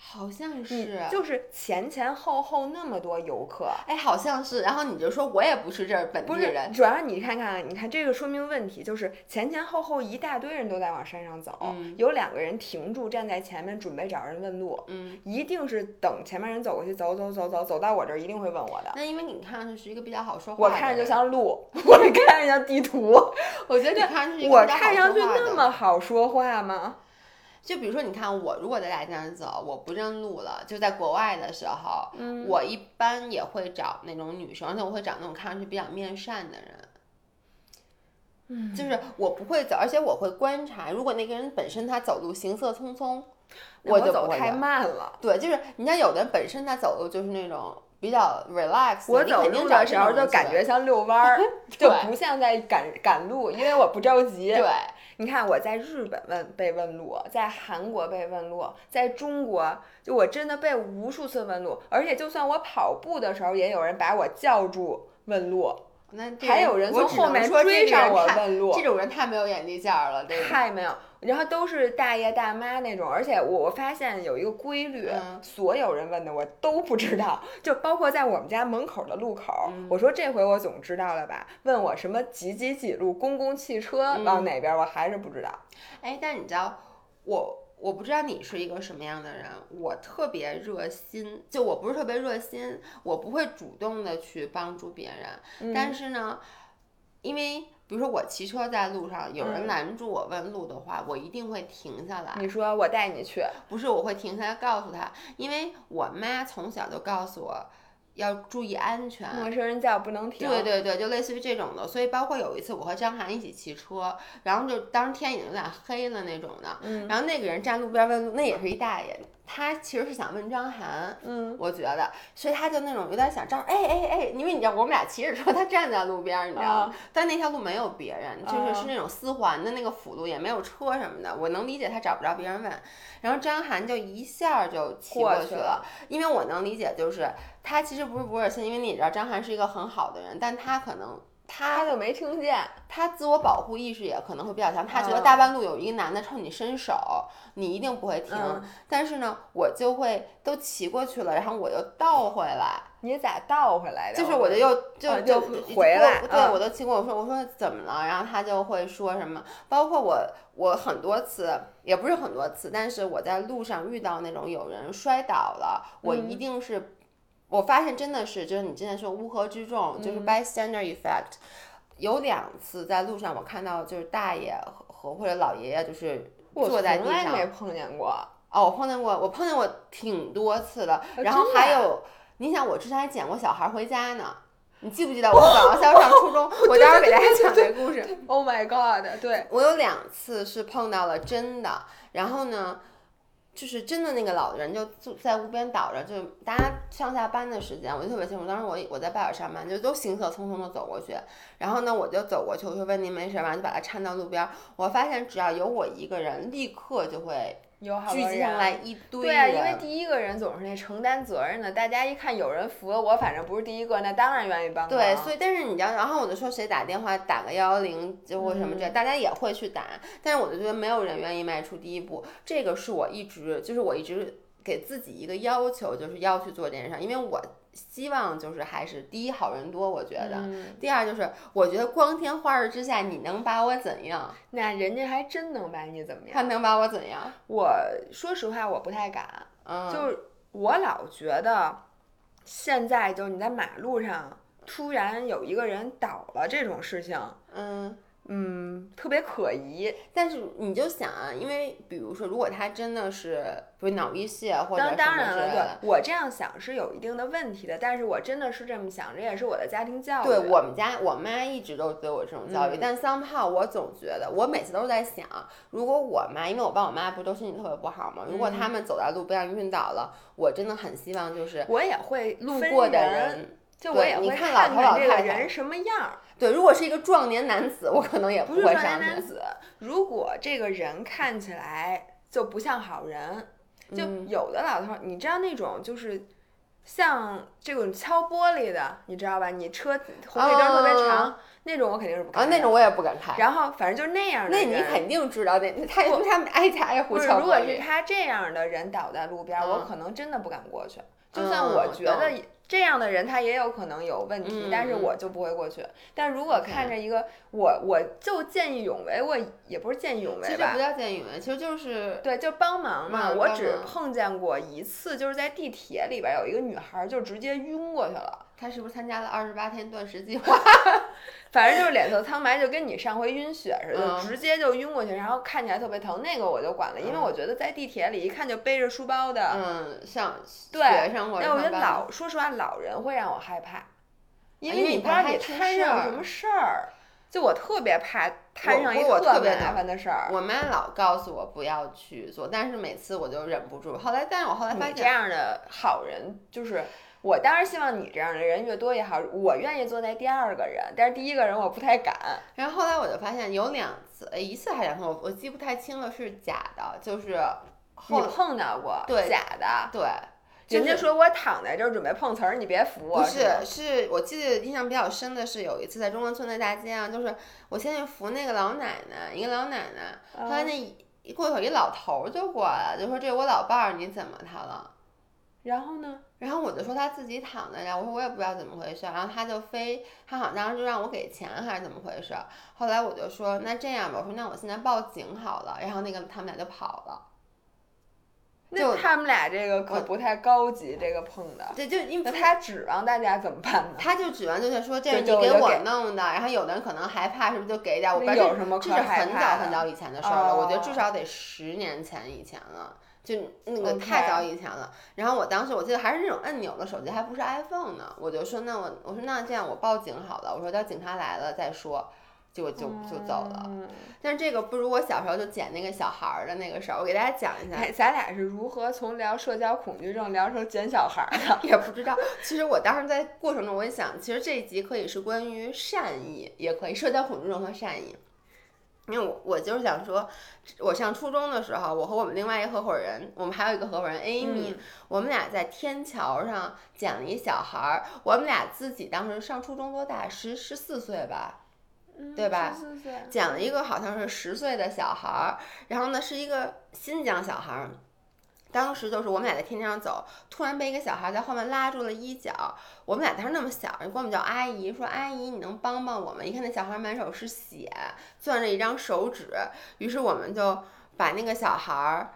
好像是，就是前前后后那么多游客，哎，好像是。然后你就说我也不是这儿本地人，主要你看看，你看这个说明问题，就是前前后后一大堆人都在往山上走，有两个人停住站在前面准备找人问路，嗯，一定是等前面人走过去，走走走走走到我这儿一定会问我的。那因为你看上去是一个比较好说话，我看着就像路，*laughs* 我看着像地图，我觉得看我看上去那么好说话吗？就比如说，你看我如果在大街上走，我不认路了，就在国外的时候，我一般也会找那种女生，而且我会找那种看上去比较面善的人。嗯，就是我不会走，而且我会观察，如果那个人本身他走路行色匆匆，我就走太慢了。对，就是你像有的人本身他走路就是那种比较 relax，我走路的时候就感觉像遛弯儿，*laughs* 就不像在赶赶路，因为我不着急。对。你看我在日本问被问路，在韩国被问路，在中国就我真的被无数次问路，而且就算我跑步的时候，也有人把我叫住问路。那还有人从后面追上我问路，这种人太没有眼力见儿了，太没有。然后都是大爷大妈那种，而且我我发现有一个规律，所有人问的我都不知道，就包括在我们家门口的路口，我说这回我总知道了吧？问我什么几几几路公共汽车往哪边，我还是不知道。哎，但你知道我。我不知道你是一个什么样的人，我特别热心，就我不是特别热心，我不会主动的去帮助别人。但是呢，因为比如说我骑车在路上，有人拦住我问路的话，我一定会停下来。你说我带你去？不是，我会停下来告诉他，因为我妈从小就告诉我。要注意安全，陌生人叫不能停。对对对，就类似于这种的。所以包括有一次，我和张涵一起骑车，然后就当时天已经有点黑了那种的，然后那个人站路边问路，那也是一大爷。他其实是想问张涵，嗯，我觉得，所以他就那种有点想张，哎哎哎，因为你知道我们俩骑着车，他站在路边，你知道吗？但那条路没有别人，就是是那种四环的那个辅路，也没有车什么的，我能理解他找不着别人问。然后张涵就一下就骑过去了，因为我能理解，就是他其实不是不热心，因为你知道张涵是一个很好的人，但他可能。他就没听见，他自我保护意识也可能会比较强，他觉得大半路有一个男的冲你伸手，你一定不会停。但是呢，我就会都骑过去了，然后我又倒回来。你咋倒回来的？就是我就又就就回来，对我都骑过。我说我说怎么了？然后他就会说什么，包括我我很多次也不是很多次，但是我在路上遇到那种有人摔倒了，我一定是。我发现真的是，就是你之前说乌合之众，就是 bystander effect。有两次在路上，我看到就是大爷和或者老爷爷，就是坐在地上。我从来没碰见过。哦，我碰见过，我碰见过挺多次的。然后还有，你想，我之前还捡过小孩回家呢。你记不记得我 *laughs* 早上上初中，*laughs* 我待会儿给大家讲这故事。Oh my god！对我有两次是碰到了真的，然后呢？就是真的那个老人就坐在路边倒着，就大家上下班的时间，我就特别清楚。当时我我在拜尔上班，就都行色匆匆的走过去，然后呢，我就走过去，我就问您没事吧，就把他搀到路边。我发现只要有我一个人，立刻就会。聚集上来一堆对啊，因为第一个人总是那承担责任的。大家一看有人扶了我，反正不是第一个，那当然愿意帮。对，所以但是你要，然后我就说谁打电话打个幺幺零就或什么这，大家也会去打。但是我就觉得没有人愿意迈出第一步，这个是我一直就是我一直给自己一个要求，就是要去做这件事，因为我。希望就是还是第一好人多，我觉得。第二就是，我觉得光天化日之下，你能把我怎样？那人家还真能把你怎么样？他能把我怎样？我说实话，我不太敢。就是我老觉得，现在就是你在马路上突然有一个人倒了这种事情，嗯。嗯，特别可疑。但是你就想啊，因为比如说，如果他真的是不是脑溢血或者什么当然了，对，我这样想是有一定的问题的。但是我真的是这么想，这也是我的家庭教育。对我们家，我妈一直都对我这种教育。但 somehow 我总觉得，我每次都是在想，如果我妈，因为我爸我妈不都身体特别不好吗？如果他们走在路边上晕倒了，我真的很希望就是我也会路过的人，就我也会看老头老太太人什么样。对，如果是一个壮年男子，我可能也不会上去。壮年男子，如果这个人看起来就不像好人，就有的老头，你知道那种就是像这种敲玻璃的，你知道吧？你车红绿灯特别长，那种我肯定是不开。啊，那种我也不敢开。然后反正就是那样的人，那你肯定知道，那他他们挨家挨户敲如果是他这样的人倒在路边，我可能真的不敢过去。就算我觉得。这样的人他也有可能有问题，但是我就不会过去。但如果看着一个我，我就见义勇为，我也不是见义勇为吧？其实不叫见义勇为，其实就是对，就帮忙嘛。我只碰见过一次，就是在地铁里边有一个女孩就直接晕过去了。她是不是参加了二十八天断食计划？*laughs* 反正就是脸色苍白，就跟你上回晕血似的，直接就晕过去，然后看起来特别疼。那个我就管了，因为我觉得在地铁里一看就背着书包的，嗯，像学生或者那我觉得老说实话，老人会让我害怕，因为你不知道你摊上什么事儿。就我特别怕摊上一个特别麻烦的事儿。我妈老告诉我不要去做，但是每次我就忍不住。后来，但是我后来发现这样的好人就是。我当然希望你这样的人越多越好，我愿意坐在第二个人，但是第一个人我不太敢。然后后来我就发现有两次，一次还是两次，我我记不太清了，是假的，就是你碰到过，对，假的，对。人家说我躺在这儿准备碰瓷儿，你别扶我。不是，是我记得印象比较深的是有一次在中关村的大街上，就是我先去扶那个老奶奶，一个老奶奶，后来那一过一会儿一老头儿就过来了，就说这我老伴儿，你怎么他了？然后呢？然后我就说他自己躺在那儿，我说我也不知道怎么回事，然后他就非他好像当时就让我给钱还是怎么回事，后来我就说那这样吧，我说那我现在报警好了，然后那个他们俩就跑了。那他们俩这个可不太高级，这个碰的。对，就因为他指望大家怎么办呢？他就指望就是说这是你给我弄的，然后有的人可能害怕，是不是就给点？我有什么这是很早很早以前的事儿了，我觉得至少得十年前以前了。就那个太早以前了，然后我当时我记得还是那种按钮的手机，还不是 iPhone 呢。我就说那我我说那这样我报警好了，我说等警察来了再说，结果就就走了。但是这个不如我小时候就捡那个小孩儿的那个事儿，我给大家讲一下。咱俩是如何从聊社交恐惧症聊成捡小孩儿的？*laughs* 也不知道。其实我当时在过程中，我也想，其实这一集可以是关于善意，也可以社交恐惧症和善意。因为我我就是想说，我上初中的时候，我和我们另外一个合伙人，我们还有一个合伙人 Amy，、我们俩在天桥上捡了一小孩儿，我们俩自己当时上初中多大？十十四岁吧，对吧十四岁捡了一个好像是十岁的小孩儿，然后呢是一个新疆小孩儿。当时就是我们俩在天桥上走，突然被一个小孩在后面拉住了衣角。我们俩当时那么小，人管我们叫阿姨，说阿姨你能帮帮我们？一看那小孩满手是血，攥着一张手指，于是我们就把那个小孩儿。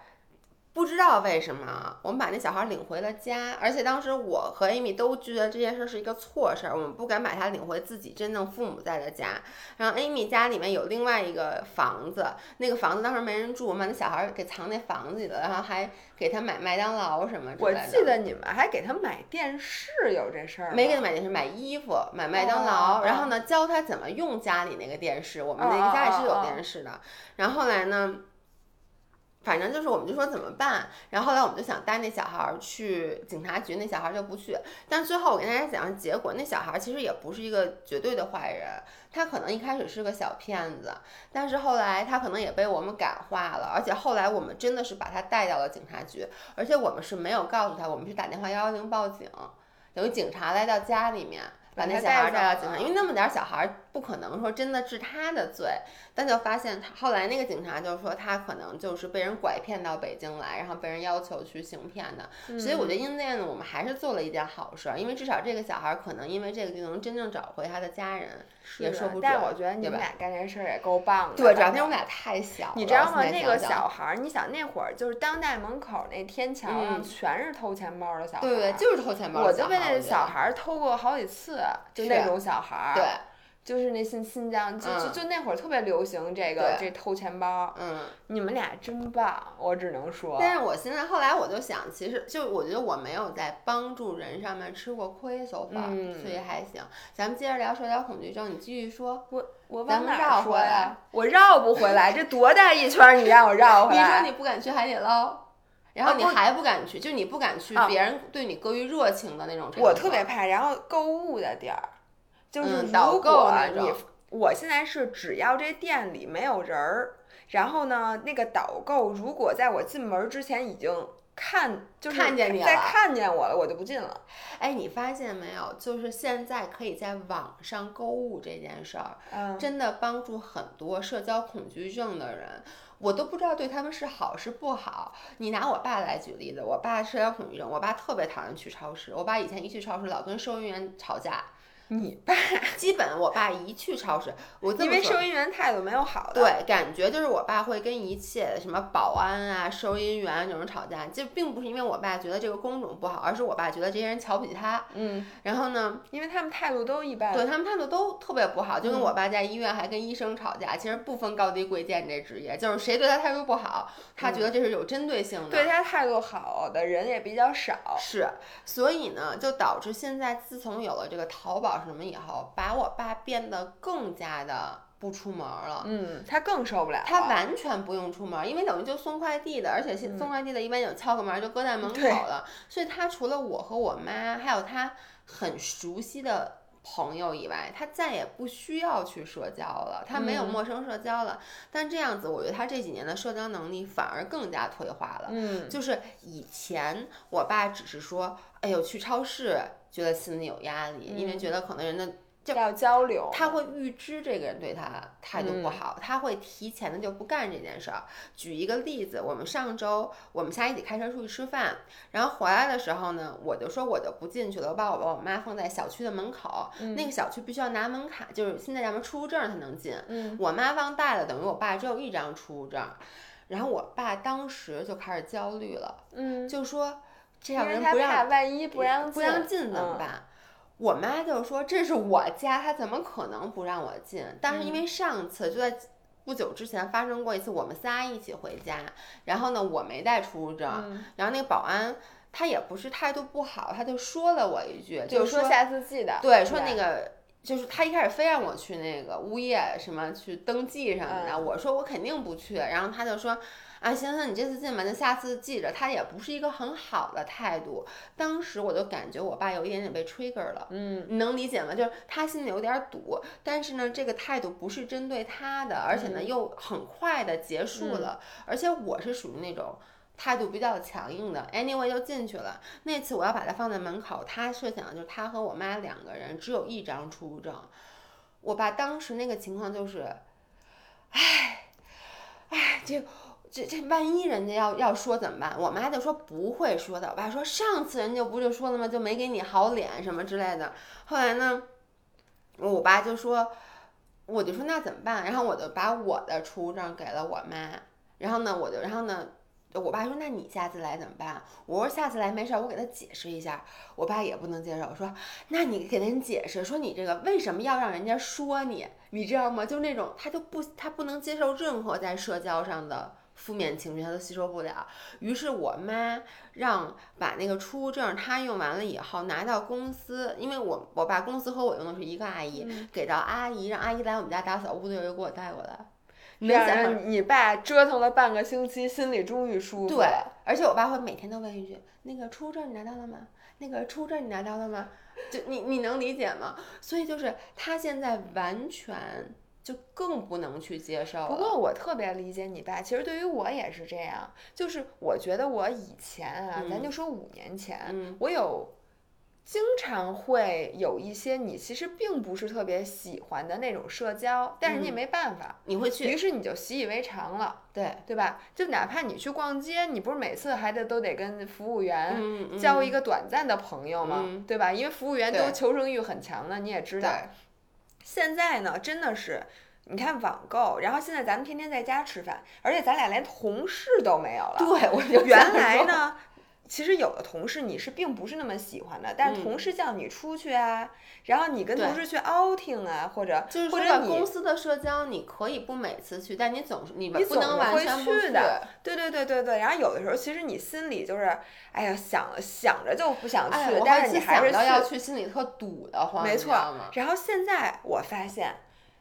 不知道为什么，我们把那小孩领回了家，而且当时我和 Amy 都觉得这件事是一个错事儿，我们不敢把他领回自己真正父母在的家。然后 Amy 家里面有另外一个房子，那个房子当时没人住，我们把那小孩给藏那房子里了，然后还给他买麦当劳什么之我类的。我记得你们还给他买电视，有这事儿？没给他买电视，买衣服，买麦当劳，哦然后呢教他怎么用家里那个电视。我们那个家里是有电视的。然后后来呢，反正就是我们就说怎么办，然后后来我们就想带那小孩儿去警察局，那小孩儿就不去。但最后我跟大家讲，结果那小孩儿其实也不是一个绝对的坏人，他可能一开始是个小骗子，但是后来他可能也被我们感化了，而且后来我们真的是把他带到了警察局，而且我们是没有告诉他，我们是打电话幺幺零报警，等于警察来到家里面。把那小孩儿带到警察，因为那么点儿小孩儿不可能说真的治他的罪，但就发现他后来那个警察就说他可能就是被人拐骗到北京来，然后被人要求去行骗的，所以我觉得因为呢，我们还是做了一件好事儿，因为至少这个小孩儿可能因为这个就能真正找回他的家人，也说不准。但我觉得你们俩干这事儿也够棒的。对，主要那我们俩太小了，你知道吗？那个小孩儿，你想那会儿就是当代门口那天桥上嗯全是偷钱包的小孩儿。对对，就是偷钱包我的小孩儿。就被那小孩儿偷过好几次，就那种小孩儿。对，就是那新新疆，就就嗯就那会儿特别流行这个对这偷钱包。嗯。你们俩真棒，我只能说。但是我现在后来我就想，其实就我觉得我没有在帮助人上面吃过亏，so far，、嗯所以还行。咱们接着聊社交恐惧症，你继续说。我我咱往哪儿说们绕回来呀？我绕不回来，这多大一圈儿，你让我绕回来你说？你不敢去海底捞，然后你还不敢去，就你不敢去啊别人对你过于热情的那种。我特别怕，然后购物的地儿，就是嗯导如购果你我现在是只要这店里没有人儿，然后呢，那个导购如果在我进门儿之前已经看就是看见你在了看见我了，我就不进了。哎，你发现没有？就是现在可以在网上购物这件事儿，嗯，真的帮助很多社交恐惧症的人。我都不知道对他们是好是不好。你拿我爸来举例子，我爸社交恐惧症，我爸特别讨厌去超市。我爸以前一去超市老跟收银员吵架，你 *laughs* 爸基本我爸一去超市，我这么说因为收银员态度没有好的，对，感觉就是我爸会跟一切什么保安啊、收银员这种吵架，就并不是因为我爸觉得这个工种不好，而是我爸觉得这些人瞧不起他。嗯，然后呢，因为他们态度都一般。对他们态度都特别不好，就跟嗯我爸在医院还跟医生吵架，其实不分高低贵贱这职业，就是谁对他态度不好，他觉得这是有针对性的。嗯对他态度好的人也比较少。是，所以呢，就导致现在自从有了这个淘宝什么以后，把我爸变得更加的不出门儿了。嗯，他更受不了了。他完全不用出门儿，因为等于就送快递的，而且现送快递的一般有敲个门儿就搁在门口对了，所以他除了我和我妈，还有他很熟悉的朋友以外，他再也不需要去社交了，他没有嗯陌生社交了。但这样子，我觉得他这几年的社交能力反而更加退化了。嗯，就是以前我爸只是说，哎呦，去超市觉得心里有压力，因为嗯觉得可能人的就要交流。他会预知这个人对他态度不嗯好，他会提前的就不干这件事儿。举一个例子，我们上周我们仨一起开车出去吃饭，然后回来的时候呢，我就说我就不进去了，我把我爸我妈放在小区的门口，嗯那个小区必须要拿门卡，就是现在咱们出入证才能进。嗯，我妈忘带了，等于我爸只有一张出入证。然后我爸当时就开始焦虑了，嗯，就说这因为他样人不让怕万一不让不让进怎么嗯办？我妈就说这是我家，她怎么可能不让我进？但是因嗯为上次就在不久之前发生过一次，我们仨一起回家，然后呢我没带出入证，嗯，然后那个保安他也不是态度不好，他就说了我一句，就是说下次记得。对，说那个就是他一开始非让我去那个物业什么去登记什么的，我说我肯定不去，然后他就说。啊，行行，你这次进门，就下次记着。他也不是一个很好的态度。当时我就感觉我爸有一点点被 trigger 了，嗯，你能理解吗？就是他心里有点堵，但是呢，这个态度不是针对他的，而且呢又很快的结束了。而且我是属于那种态度比较强硬的，anyway 就进去了。那次我要把他放在门口，他设想的就是他和我妈两个人，只有一张出入证。我爸当时那个情况就是，唉，唉，这。这这万一人家要要说怎么办？我妈就说不会说的。我爸说上次人家不就说了吗？就没给你好脸什么之类的。后来呢，我爸就说，我就说那怎么办？然后我就把我的出入证给了我妈。然后呢，我就然后呢，我爸说那你下次来怎么办？我说下次来没事儿，我给他解释一下。我爸也不能接受，说那你给人解释，说你这个为什么要让人家说你？你知道吗？就那种他就不他不能接受任何在社交上的。负面情绪他都吸收不了，于是我妈让把那个出入证她用完了以后拿到公司，因为我我爸公司和我用的是一个阿姨，给到阿姨，让阿姨来我们家打扫，屋子又给我带过来。让你爸折腾了半个星期，心里终于舒服。对，而且我爸会每天都问一句：“那个出入证你拿到了吗？那个出入证你拿到了吗？”就你你能理解吗？所以就是他现在完全。就更不能去接受。不过我特别理解你爸，其实对于我也是这样。就是我觉得我以前啊，咱就说五年前，我有经常会有一些你其实并不是特别喜欢的那种社交，但是你也没办法，你会去，于是你就习以为常了，对对吧？就哪怕你去逛街，你不是每次还得都得跟服务员交一个短暂的朋友吗？对吧？因为服务员都求生欲很强的，你也知道。现在呢，真的是，你看网购，然后现在咱们天天在家吃饭，而且咱俩连同事都没有了。对，我就原来呢，其实有的同事你是并不是那么喜欢的，但是同事叫你出去啊，然后你跟同事去 outing 啊，或者就是或者公司的社交，你可以不每次去，但你总是你不能完全不去的。对对对对对，然后有的时候其实你心里就是，哎呀，想想着就不想去，但是你还是要去，心里特堵得慌。没错。然后现在我发现。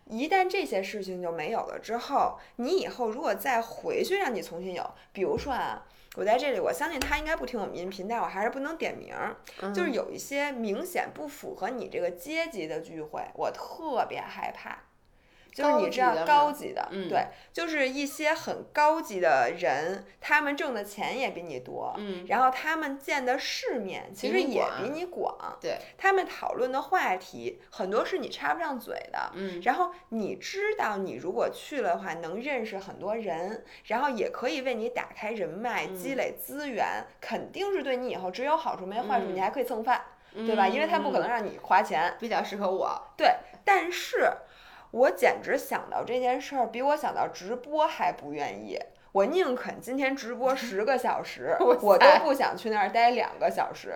一旦这些事情就没有了之后，你以后如果再回去让你重新有，比如说啊，我在这里，我相信他应该不听我们音频，但我还是不能点名儿，就是有一些明显不符合你这个阶级的聚会，我特别害怕。就是你知道高级的，对，就是一些很高级的人，他们挣的钱也比你多，嗯，然后他们见的世面其实也比你广，对，他们讨论的话题很多是你插不上嘴的，嗯，然后你知道你如果去了的话能认识很多人，然后也可以为你打开人脉、积累资源，肯定是对你以后只有好处没坏处，你还可以蹭饭，对吧？因为他不可能让你花钱，比较适合我，对，但是。我简直想到这件事儿，比我想到直播还不愿意。我宁肯今天直播十个小时，*laughs* 我都不想去那儿待两个小时。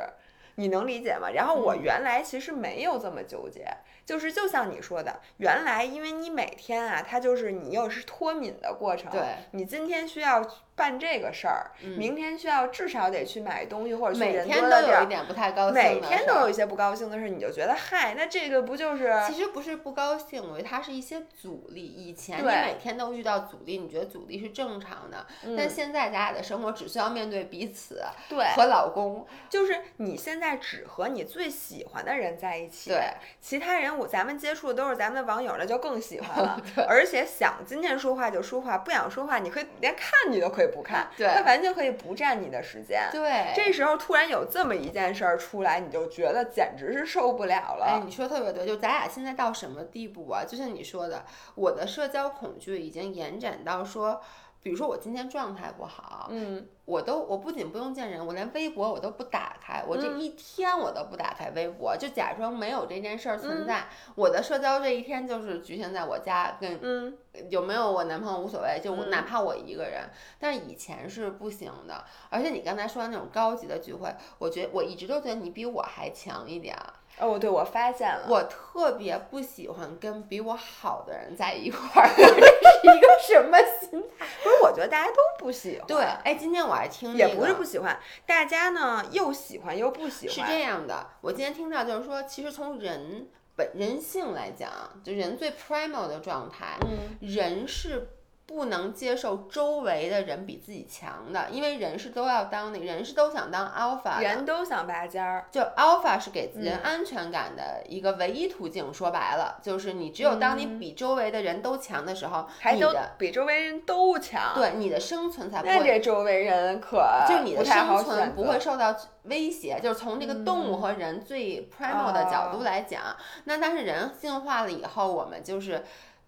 你能理解吗？然后我原来其实没有这么纠结。就是就像你说的，原来因为你每天啊，它就是你又是脱敏的过程。对，你今天需要办这个事儿，明天需要至少得去买东西或者去人多的地儿。每天都有一点不太高兴。每天都有一些不高兴的事，你就觉得嗨，那这个不就是？其实不是不高兴，我觉得它是一些阻力。以前你每天都遇到阻力，你觉得阻力是正常的。但现在咱俩的生活只需要面对彼此，对，和老公，就是你现在只和你最喜欢的人在一起，对，其他人。我咱们接触的都是咱们的网友，那就更喜欢了。*laughs* 而且想今天说话就说话，不想说话你可以连看你都可以不看，*laughs* 对，他完全可以不占你的时间。对，这时候突然有这么一件事儿出来，你就觉得简直是受不了了。哎，你说特别对，就咱俩现在到什么地步啊？就像你说的，我的社交恐惧已经延展到说。比如说我今天状态不好，嗯，我都我不仅不用见人，我连微博我都不打开，我这一天我都不打开微博，就假装没有这件事儿存在。我的社交这一天就是局限在我家跟有没有我男朋友无所谓，就哪怕我一个人。但是以前是不行的，而且你刚才说的那种高级的聚会，我觉得我一直都觉得你比我还强一点。哦，对，我发现了，我特别不喜欢跟比我好的人在一块儿，这是一个什么心态？*laughs* 不是，我觉得大家都不喜欢。对，哎，今天我还听，也不是不喜欢，大家呢又喜欢又不喜欢。是这样的，我今天听到就是说，其实从人本人性来讲，就人最 primal 的状态，嗯，人是。不能接受周围的人比自己强的，因为人是都要当那人是都想当 alpha，人都想拔尖儿。就 alpha 是给人安全感的一个唯一途径。说白了，就是你只有当你比周围的人都强的时候，还都比周围人都强，对你的生存才不会。那这周围人可就你的生存不会受到威胁。就是从这个动物和人最 primal 的角度来讲，那但是人进化了以后，我们就是。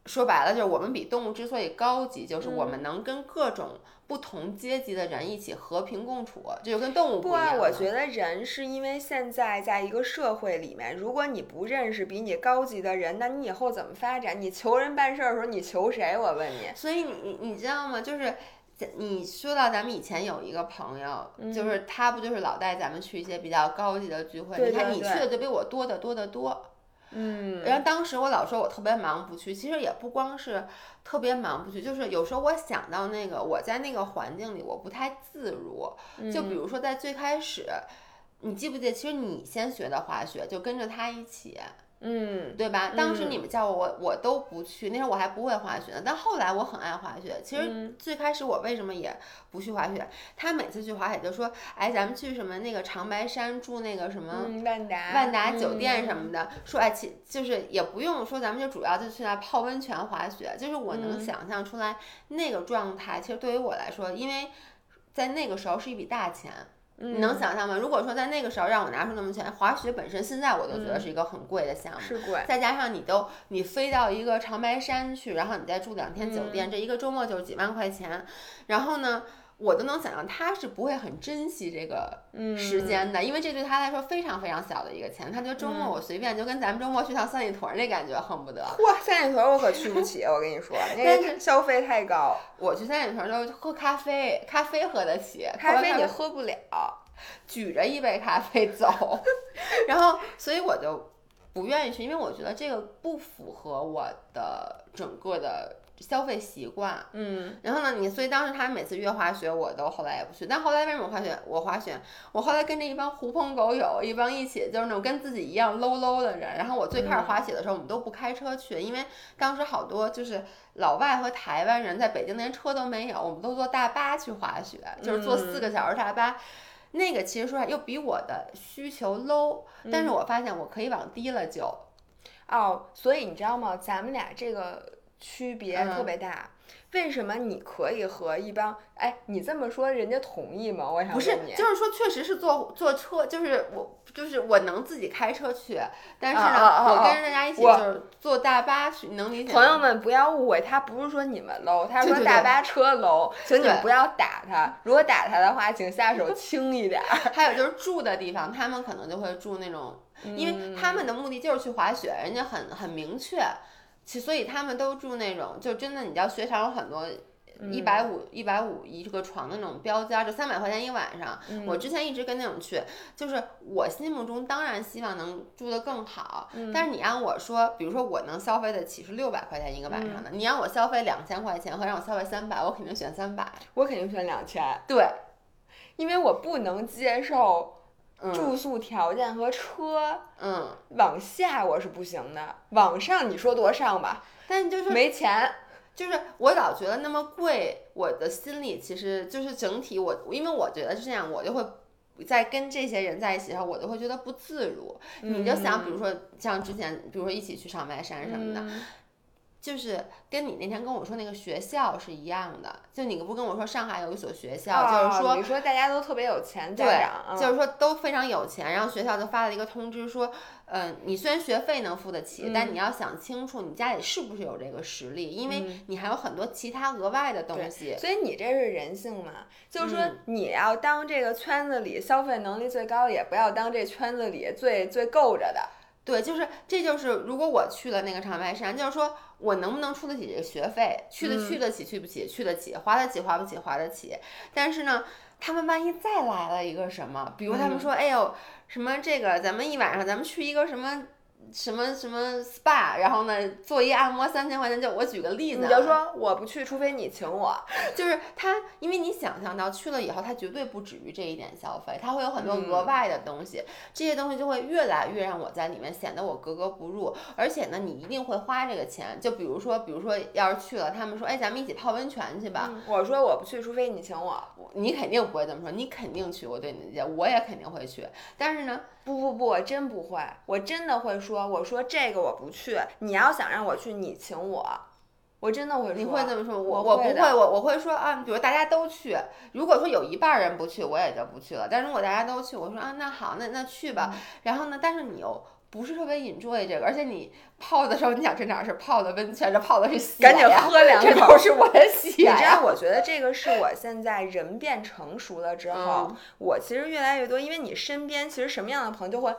说白了，就是我们比动物之所以高级，就是我们能跟各种不同阶级的人一起和平共处，这就跟动物不一样。不，我觉得人是因为现在在一个社会里面，如果你不认识比你高级的人，那你以后怎么发展？你求人办事儿的时候，你求谁？我问你。所以你你知道吗？就是你说到咱们以前有一个朋友，就是他不就是老带咱们去一些比较高级的聚会？你看你去的就比我多得多得多。嗯，然后当时我老说我特别忙不去，其实也不光是特别忙不去，就是有时候我想到那个我在那个环境里我不太自如，就比如说在最开始，你记不记得，其实你先学的滑雪，就跟着他一起。嗯，对吧？当时你们叫我，我我都不去。那时候我还不会滑雪呢，但后来我很爱滑雪。其实最开始我为什么也不去滑雪？他每次去滑雪就说：“哎，咱们去什么那个长白山住那个什么万达万达酒店什么的。”说哎，其就是也不用说，咱们就主要就去那泡温泉滑雪。就是我能想象出来那个状态，其实对于我来说，因为在那个时候是一笔大钱。你能想象吗？如果说在那个时候让我拿出那么钱，滑雪本身现在我都觉得是一个很贵的项目，是贵。再加上你都你飞到一个长白山去，然后你再住两天酒店，这一个周末就是几万块钱，然后呢？我都能想象他是不会很珍惜这个时间的，因为这对他来说非常非常小的一个钱。他觉得周末我随便就跟咱们周末去趟三里屯那感觉恨不得。*laughs* 嚯，三里屯我可去不起，我跟你说，*laughs* 那个消费太高。我去三里屯就喝咖啡，咖啡喝得起，咖啡你喝不了，举着一杯咖啡走。*laughs* 然后，所以我就不愿意去，因为我觉得这个不符合我的整个的。消费习惯，嗯，然后呢，你所以当时他每次约滑雪，我都后来也不去。但后来为什么滑雪？我滑雪，我后来跟着一帮狐朋狗友，一帮一起就是那种跟自己一样 low low 的人。然后我最开始滑雪的时候，我们都不开车去，因为当时好多就是老外和台湾人在北京连车都没有，我们都坐大巴去滑雪，就是坐四个小时大巴。那个其实说又比我的需求 low，但是我发现我可以往低了就。哦，所以你知道吗？咱们俩这个。区别特别大，为什么你可以和一帮哎，你这么说人家同意吗？我想不是，就是说确实是坐坐车，就是我就是我能自己开车去，但是呢，我跟着大家一起就是坐大巴去，能理解。朋友们不要误会，他不是说你们 low，他是说大巴车 low，请你们不要打他，如果打他的话，请下手 *laughs* 轻一点。还有就是住的地方，他们可能就会住那种，因为他们的目的就是去滑雪，人家很很明确。其所以他们都住那种，就真的你知道，雪场有很多一百五一百五一个床的那种标间，就三百块钱一晚上。我之前一直跟那种去，就是我心目中当然希望能住得更好，但是你让我说，比如说我能消费得起是六百块钱一个晚上的，你让我消费两千块钱和让我消费三百，我肯定选三百。我肯定选两千。对，因为我不能接受。住宿条件和车，嗯，往下我是不行的，往上你说多上吧，*laughs* 但就是没钱，就是我老觉得那么贵，我的心里其实就是整体我，因为我觉得是这样，我就会在跟这些人在一起的时候，我就会觉得不自如。你就想，比如说像之前，比如说一起去长白山什么的。就是跟你那天跟我说那个学校是一样的，就你不跟我说上海有一所学校，就是说你说大家都特别有钱，家长就是说都非常有钱，然后学校就发了一个通知说，嗯，你虽然学费能付得起，但你要想清楚你家里是不是有这个实力，因为你还有很多其他额外的东西。所以你这是人性嘛？就是说你要当这个圈子里消费能力最高，也不要当这圈子里最最够着的。对，就是这就是如果我去了那个长白山，就是说。我能不能出得起这个学费？去的去得起，去不起，去得起，花得起，花不起，花得起。但是呢，他们万一再来了一个什么，比如他们说，哎呦，什么这个，咱们一晚上，咱们去一个什么什么什么 SPA，然后呢做一按摩三千块钱，就我举个例子，你就说我不去，除非你请我。就是他，因为你想象到去了以后，他绝对不止于这一点消费，他会有很多额外的东西，这些东西就会越来越让我在里面显得我格格不入。而且呢，你一定会花这个钱，就比如说，比如说要是去了，他们说，哎，咱们一起泡温泉去吧。我说我不去，除非你请我。你肯定不会这么说，你肯定去。我对你的理解，我也肯定会去。但是呢。不不不，我真不会，我真的会说，我说这个我不去。你要想让我去，你请我，我真的会说。你会这么说？我我不会，我我会说啊，比如大家都去，如果说有一半人不去，我也就不去了。但如果大家都去，我说啊，那好，那那去吧。然后呢，但是你又。不是特别 enjoy 这个，而且你泡的时候，你想这哪是泡的温泉，这泡的是血赶紧喝两口，这都是我的血。你知道，我觉得这个是我现在人变成熟了之后，我其实越来越多，因为你身边其实什么样的朋友就会。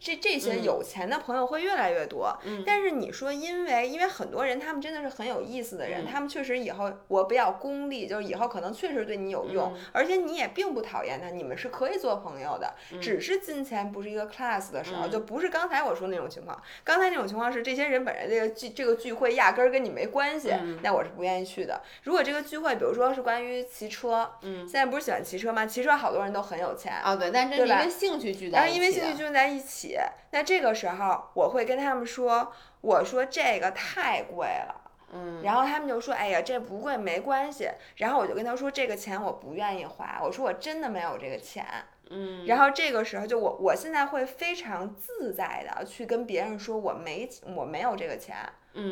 这这些有钱的朋友会越来越多，但是你说，因为因为很多人他们真的是很有意思的人，他们确实以后我比较功利，就是以后可能确实对你有用，而且你也并不讨厌他，你们是可以做朋友的，只是金钱不是一个 class 的时候，就不是刚才我说那种情况。刚才那种情况是这些人本来这个聚这个聚会压根儿跟你没关系，那我是不愿意去的。如果这个聚会，比如说是关于骑车，嗯，现在不是喜欢骑车吗？骑车好多人都很有钱啊，对，但这是因为兴趣聚在一起，因为兴趣聚在一起。那这个时候，我会跟他们说：“我说这个太贵了。”嗯，然后他们就说：“哎呀，这不贵没关系。”然后我就跟他说：“这个钱我不愿意花。”我说：“我真的没有这个钱。”嗯，然后这个时候就我我现在会非常自在的去跟别人说我没我没有这个钱，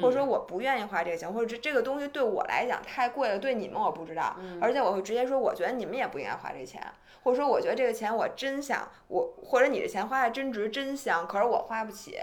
或者说我不愿意花这个钱，或者这这个东西对我来讲太贵了，对你们我不知道，而且我会直接说，我觉得你们也不应该花这钱。或者说，我觉得这个钱我真想我，或者你这钱花的真值真香，可是我花不起。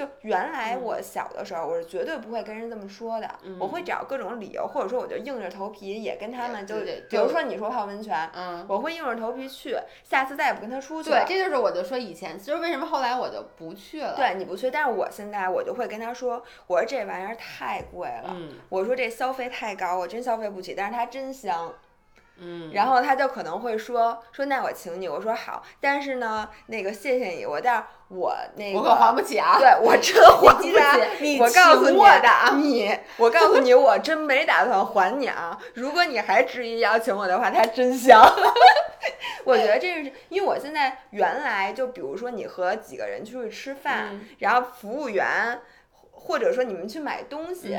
就原来我小的时候，我是绝对不会跟人这么说的，我会找各种理由，或者说我就硬着头皮也跟他们就，比如说你说泡温泉，嗯，我会硬着头皮去，下次再也不跟他出去。对，这就是我就说以前，其实为什么后来我就不去了？对，你不去，但是我现在我就会跟他说，我说这玩意儿太贵了，我说这消费太高，我真消费不起，但是它真香。嗯，然后他就可能会说说那我请你，我说好，但是呢，那个谢谢你，我但是我那个我可还不起啊，对我真还不起，我告诉你，你我告诉你，我真没打算还你啊，如果你还执意要请我的话，他真香。*laughs* 我觉得这是因为我现在原来就比如说你和几个人出去吃饭，然后服务员或者说你们去买东西。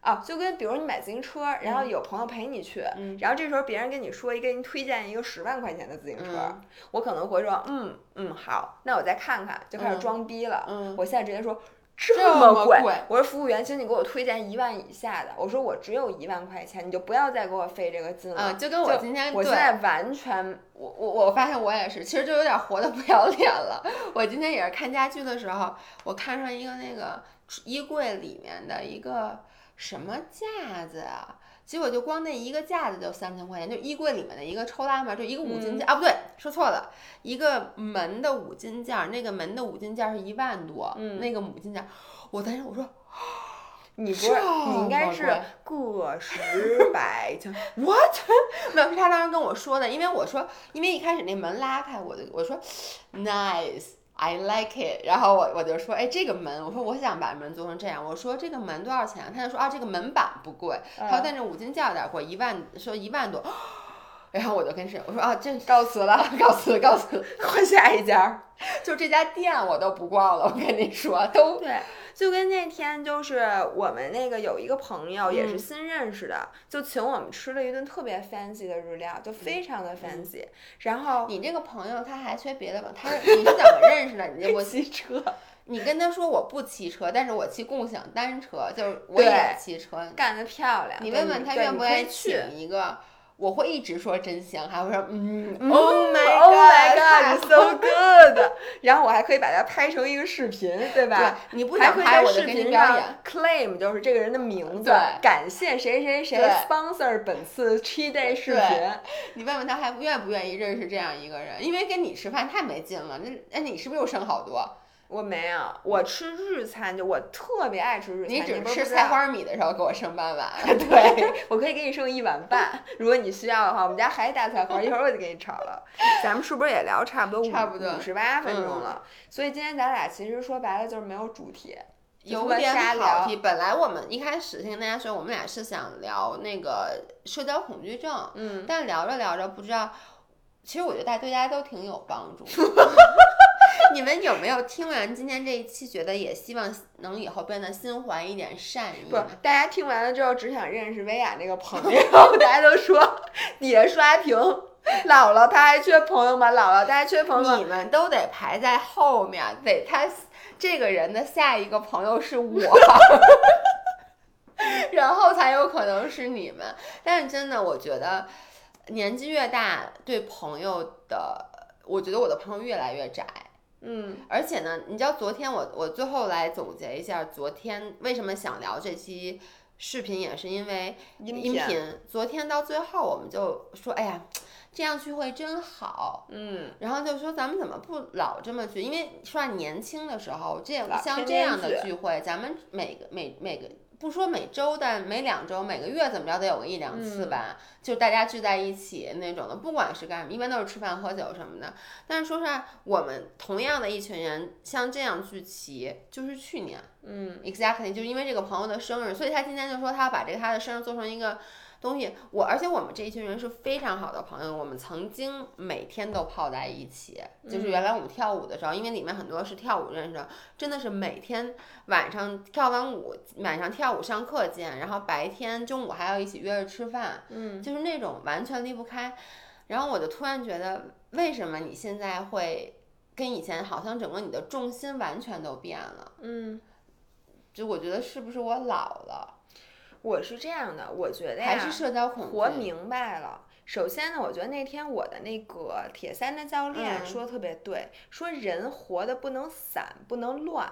啊，就跟比如你买自行车，然后有朋友陪你去，然后这时候别人跟你说一个，给你推荐一个十万块钱的自行车，我可能会说，嗯嗯，好，那我再看看，就开始装逼了。我现在直接说这么贵，我说服务员，请你给我推荐一万以下的。我说我只有一万块钱，你就不要再给我费这个劲了。就跟我今天，我现在完全，我我我发现我也是，其实就有点活的不要脸了。*laughs* 我今天也是看家具的时候，我看上一个那个衣柜里面的一个。什么架子啊？结果就光那一个架子就三千块钱，就衣柜里面的一个抽拉门，就一个五金件啊，不对，说错了，一个门的五金件，那个门的五金件是一万多，那个五金件，我当时我说，你不是你应该是个十百千，*laughs* what？没有，是他当时跟我说的，因为我说，因为一开始那门拉开，我就我说，nice。I like it，然后我我就说，哎，这个门，我说我想把门做成这样，我说这个门多少钱？他就说啊，这个门板不贵，他说但是五金件有点贵，一万，说一万多。*gasps* 然后我就跟谁我说啊，这告辞了，告辞，告辞，*laughs* 换下一家。就这家店我都不逛了，我跟你说，都对。就跟那天就是我们那个有一个朋友也是新认识的，就请我们吃了一顿特别 fancy 的日料，就非常的 fancy。然后你这个朋友他还缺别的吗？他是你是怎么认识的？你 *laughs* 我骑车，你跟他说我不骑车，但是我骑共享单车，就是我也骑车，干得漂亮。你问问他愿不愿意请一个。我会一直说真香，还会说嗯，Oh my God，so good。然后我还可以把它拍成一个视频，对吧？对你不想拍我就给你表演。Claim 就是这个人的名字，感谢谁谁谁 sponsor 本次 Cheat Day 视频。你问问他还愿不愿意认识这样一个人？因为跟你吃饭太没劲了。那哎，你是不是又省好多？我没有，我吃日餐就我特别爱吃日餐。你只吃菜花米的时候给我剩半碗。*laughs* 对，我可以给你剩一碗半，如果你需要的话。我们家还大菜花，一会儿我就给你炒了。*laughs* 咱们是不是也聊差不多五五十八分钟了？所以今天咱俩其实说白了就是没有主题，有点跑题。本来我们一开始先跟大家说，我们俩是想聊那个社交恐惧症，嗯，但聊着聊着不知道，其实我觉得大家对大家都挺有帮助。*laughs* 你们有没有听完今天这一期，觉得也希望能以后变得心怀一点善意？不，大家听完了之后只想认识薇娅那个朋友，*laughs* 大家都说底下刷屏，姥姥他还缺朋友吗？姥姥他还缺朋友？你们都得排在后面，得他这个人的下一个朋友是我，*laughs* 然后才有可能是你们。但是真的，我觉得年纪越大，对朋友的，我觉得我的朋友越来越窄。嗯，而且呢，你知道昨天我我最后来总结一下，昨天为什么想聊这期视频，也是因为音频。昨天到最后，我们就说，哎呀，这样聚会真好。嗯。然后就说咱们怎么不老这么聚？因为说年轻的时候，这像这样的聚会，咱们每个每每个。不说每周，但每两周、每个月怎么着得有个一两次吧，就大家聚在一起那种的，不管是干什么，一般都是吃饭喝酒什么的。但是说实话，我们同样的一群人像这样聚齐，就是去年，嗯，exactly，就是因为这个朋友的生日，所以他今天就说他要把这个他的生日做成一个。东西，我而且我们这一群人是非常好的朋友，我们曾经每天都泡在一起。就是原来我们跳舞的时候，因为里面很多是跳舞认识的，真的是每天晚上跳完舞，晚上跳舞上课见，然后白天中午还要一起约着吃饭，嗯，就是那种完全离不开。然后我就突然觉得，为什么你现在会跟以前好像整个你的重心完全都变了？嗯，就我觉得是不是我老了？我是这样的，我觉得还是社交恐惧。活明白了。首先呢，我觉得那天我的那个铁三的教练说的特别对，说人活的不能散，不能乱。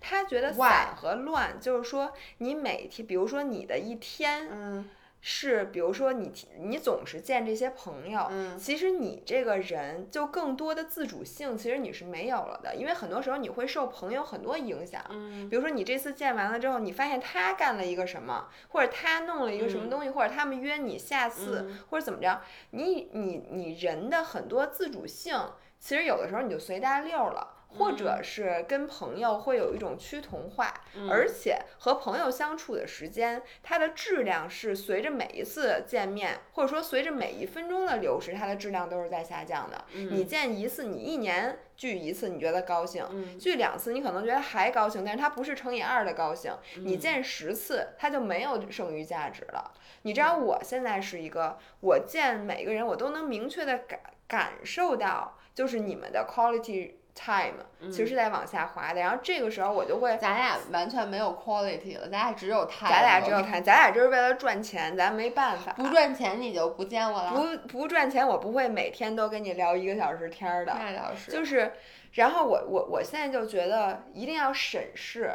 他觉得散和乱就是说，你每天，比如说你的一天，嗯。是，比如说你你总是见这些朋友，嗯，其实你这个人就更多的自主性，其实你是没有了的，因为很多时候你会受朋友很多影响，嗯，比如说你这次见完了之后，你发现他干了一个什么，或者他弄了一个什么东西，或者他们约你下次，或者怎么着，你你你人的很多自主性，其实有的时候你就随大溜了。或者是跟朋友会有一种趋同化，而且和朋友相处的时间，它的质量是随着每一次见面，或者说随着每一分钟的流逝，它的质量都是在下降的。你见一次，你一年聚一次，你觉得高兴；聚两次，你可能觉得还高兴，但是它不是乘以二的高兴。你见十次，它就没有剩余价值了。你知道，我现在是一个，我见每个人，我都能明确的感感受到，就是你们的 quality。Time 其实是在往下滑的，然后这个时候我就会，咱俩完全没有 quality 了，咱俩只有 time，咱俩只有 time，咱俩就是为了赚钱，咱没办法。不赚钱你就不见我了。不不赚钱，我不会每天都跟你聊一个小时天的。那倒是。就是，然后我我我现在就觉得一定要审视，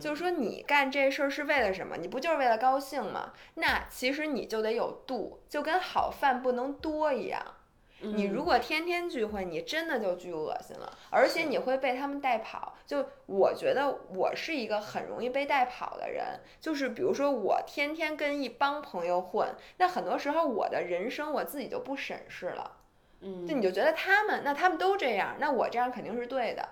就是说你干这事儿是为了什么？你不就是为了高兴吗？那其实你就得有度，就跟好饭不能多一样。你如果天天聚会，你真的就巨恶心了，而且你会被他们带跑。就我觉得我是一个很容易被带跑的人，就是比如说我天天跟一帮朋友混，那很多时候我的人生我自己就不审视了。嗯，就你就觉得他们，那他们都这样，那我这样肯定是对的。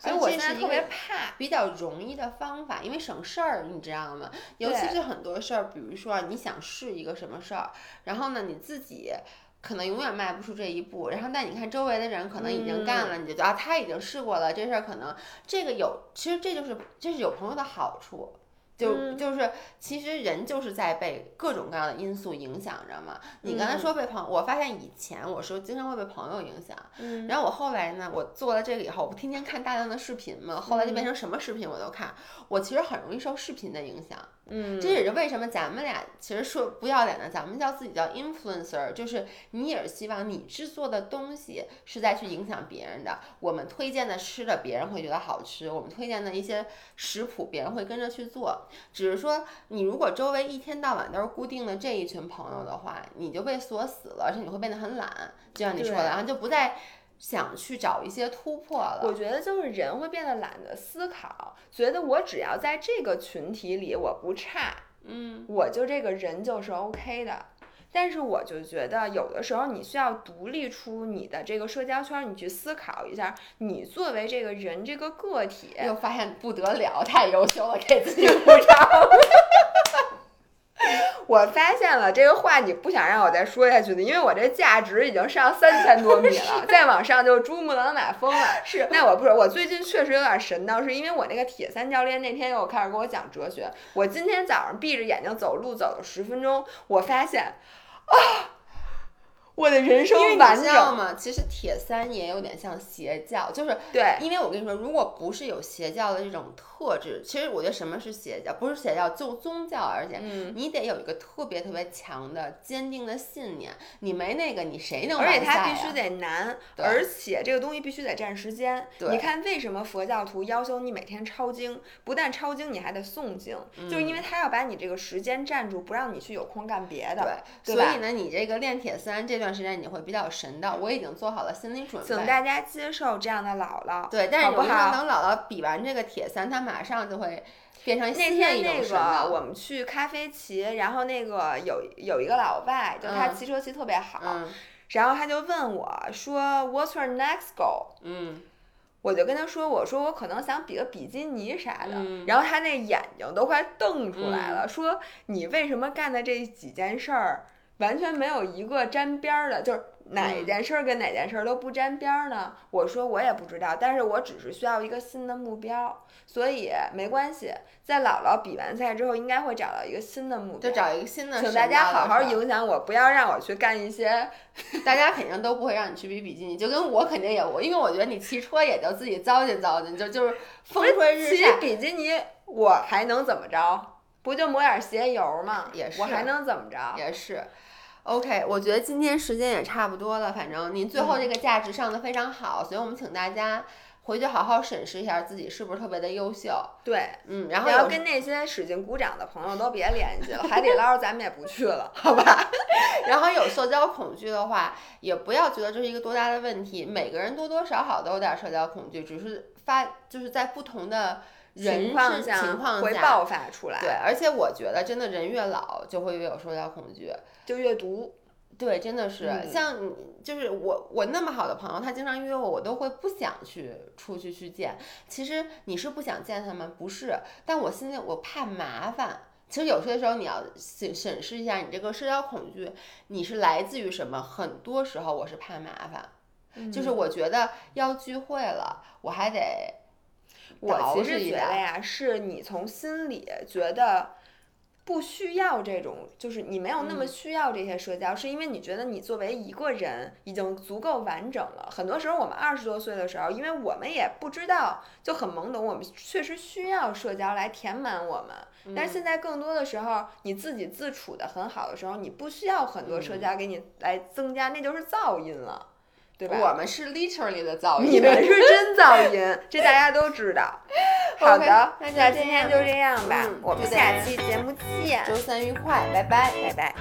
所以我现在特别怕比较容易的方法，因为省事儿，你知道吗？尤其是很多事儿，比如说你想试一个什么事儿，然后呢你自己。可能永远迈不出这一步，然后但你看周围的人可能已经干了，你就觉得啊他已经试过了，这事儿可能这个有，其实这就是这是有朋友的好处。就就是，其实人就是在被各种各样的因素影响着嘛。你刚才说被朋，我发现以前我是经常会被朋友影响。嗯。然后我后来呢，我做了这个以后，我不天天看大量的视频嘛，后来就变成什么视频我都看。我其实很容易受视频的影响。嗯。这也是为什么咱们俩其实说不要脸的，咱们叫自己叫 influencer，就是你也是希望你制作的东西是在去影响别人的。我们推荐的吃的，别人会觉得好吃；我们推荐的一些食谱，别人会跟着去做。只是说，你如果周围一天到晚都是固定的这一群朋友的话，你就被锁死了，而且你会变得很懒，就像你说的，然后就不再想去找一些突破了。我觉得就是人会变得懒得思考，觉得我只要在这个群体里我不差，嗯，我就这个人就是 OK 的。但是我就觉得有的时候你需要独立出你的这个社交圈，你去思考一下，你作为这个人这个个体，又发现不得了，太优秀了，给自己鼓掌。*laughs* 我发现了这个话，你不想让我再说下去的，因为我这价值已经上三千多米了，再往上就珠穆朗玛峰了。是，那我不是，我最近确实有点神叨，是因为我那个铁三教练那天又开始给我讲哲学。我今天早上闭着眼睛走路走了十分钟，我发现，啊。我的人生完整吗？其实铁三也有点像邪教，就是对，因为我跟你说，如果不是有邪教的这种特质，其实我觉得什么是邪教？不是邪教，就宗教，而且你得有一个特别特别强的、坚定的信念。你没那个，你谁能？而且它必须得难，而且这个东西必须得占时间。对，你看为什么佛教徒要求你每天抄经？不但抄经，你还得诵经，就是因为他要把你这个时间占住，不让你去有空干别的。对，所以呢，你这个练铁三这段。段时间你会比较神的，我已经做好了心理准备。请大家接受这样的姥姥，对，但是有时候等姥姥比完这个铁三，她马上就会变成那天那个我们去咖啡骑，然后那个有有一个老外，就他骑车骑特别好，然后他就问我说：“What's your next goal？” 嗯，我就跟他说：“我说我可能想比个比基尼啥的。”然后他那眼睛都快瞪出来了，说：“你为什么干的这几件事儿？”完全没有一个沾边儿的，就是哪件事儿跟哪件事儿都不沾边儿呢？我说我也不知道，但是我只是需要一个新的目标，所以没关系。在姥姥比完赛之后，应该会找到一个新的目标，就找一个新的。请大家好好影响我，不要让我去干一些，*laughs* 大家肯定都不会让你去比比基尼，就跟我肯定也我，因为我觉得你骑车也就自己糟践糟践，就就是风吹日晒。骑比基尼我还能怎么着？不就抹点鞋油吗？也是，我还能怎么着？也是。OK，我觉得今天时间也差不多了。反正您最后这个价值上的非常好，所以我们请大家回去好好审视一下自己是不是特别的优秀。对，嗯，然后要跟那些使劲鼓掌的朋友都别联系了，海底捞咱们也不去了，好吧？*laughs* 然后有社交恐惧的话，也不要觉得这是一个多大的问题。每个人多多少少都有点社交恐惧，只是发就是在不同的。情况下会爆发出来，对，而且我觉得真的人越老就会越有社交恐惧，就越毒。对，真的是像就是我我那么好的朋友，他经常约我，我都会不想去出去去见。其实你是不想见他们，不是？但我心里我怕麻烦。其实有些时候你要审审视一下，你这个社交恐惧你是来自于什么？很多时候我是怕麻烦，就是我觉得要聚会了，我还得。我其实觉得呀，是你从心里觉得不需要这种，就是你没有那么需要这些社交，是因为你觉得你作为一个人已经足够完整了。很多时候，我们二十多岁的时候，因为我们也不知道，就很懵懂，我们确实需要社交来填满我们。但是现在更多的时候，你自己自处的很好的时候，你不需要很多社交给你来增加，那就是噪音了。对吧？我们是 literally 的噪音，你们是真噪音，*laughs* 这大家都知道。*laughs* 好的，那今天就这样吧，我们下期节目见，周三愉快，拜拜，拜拜。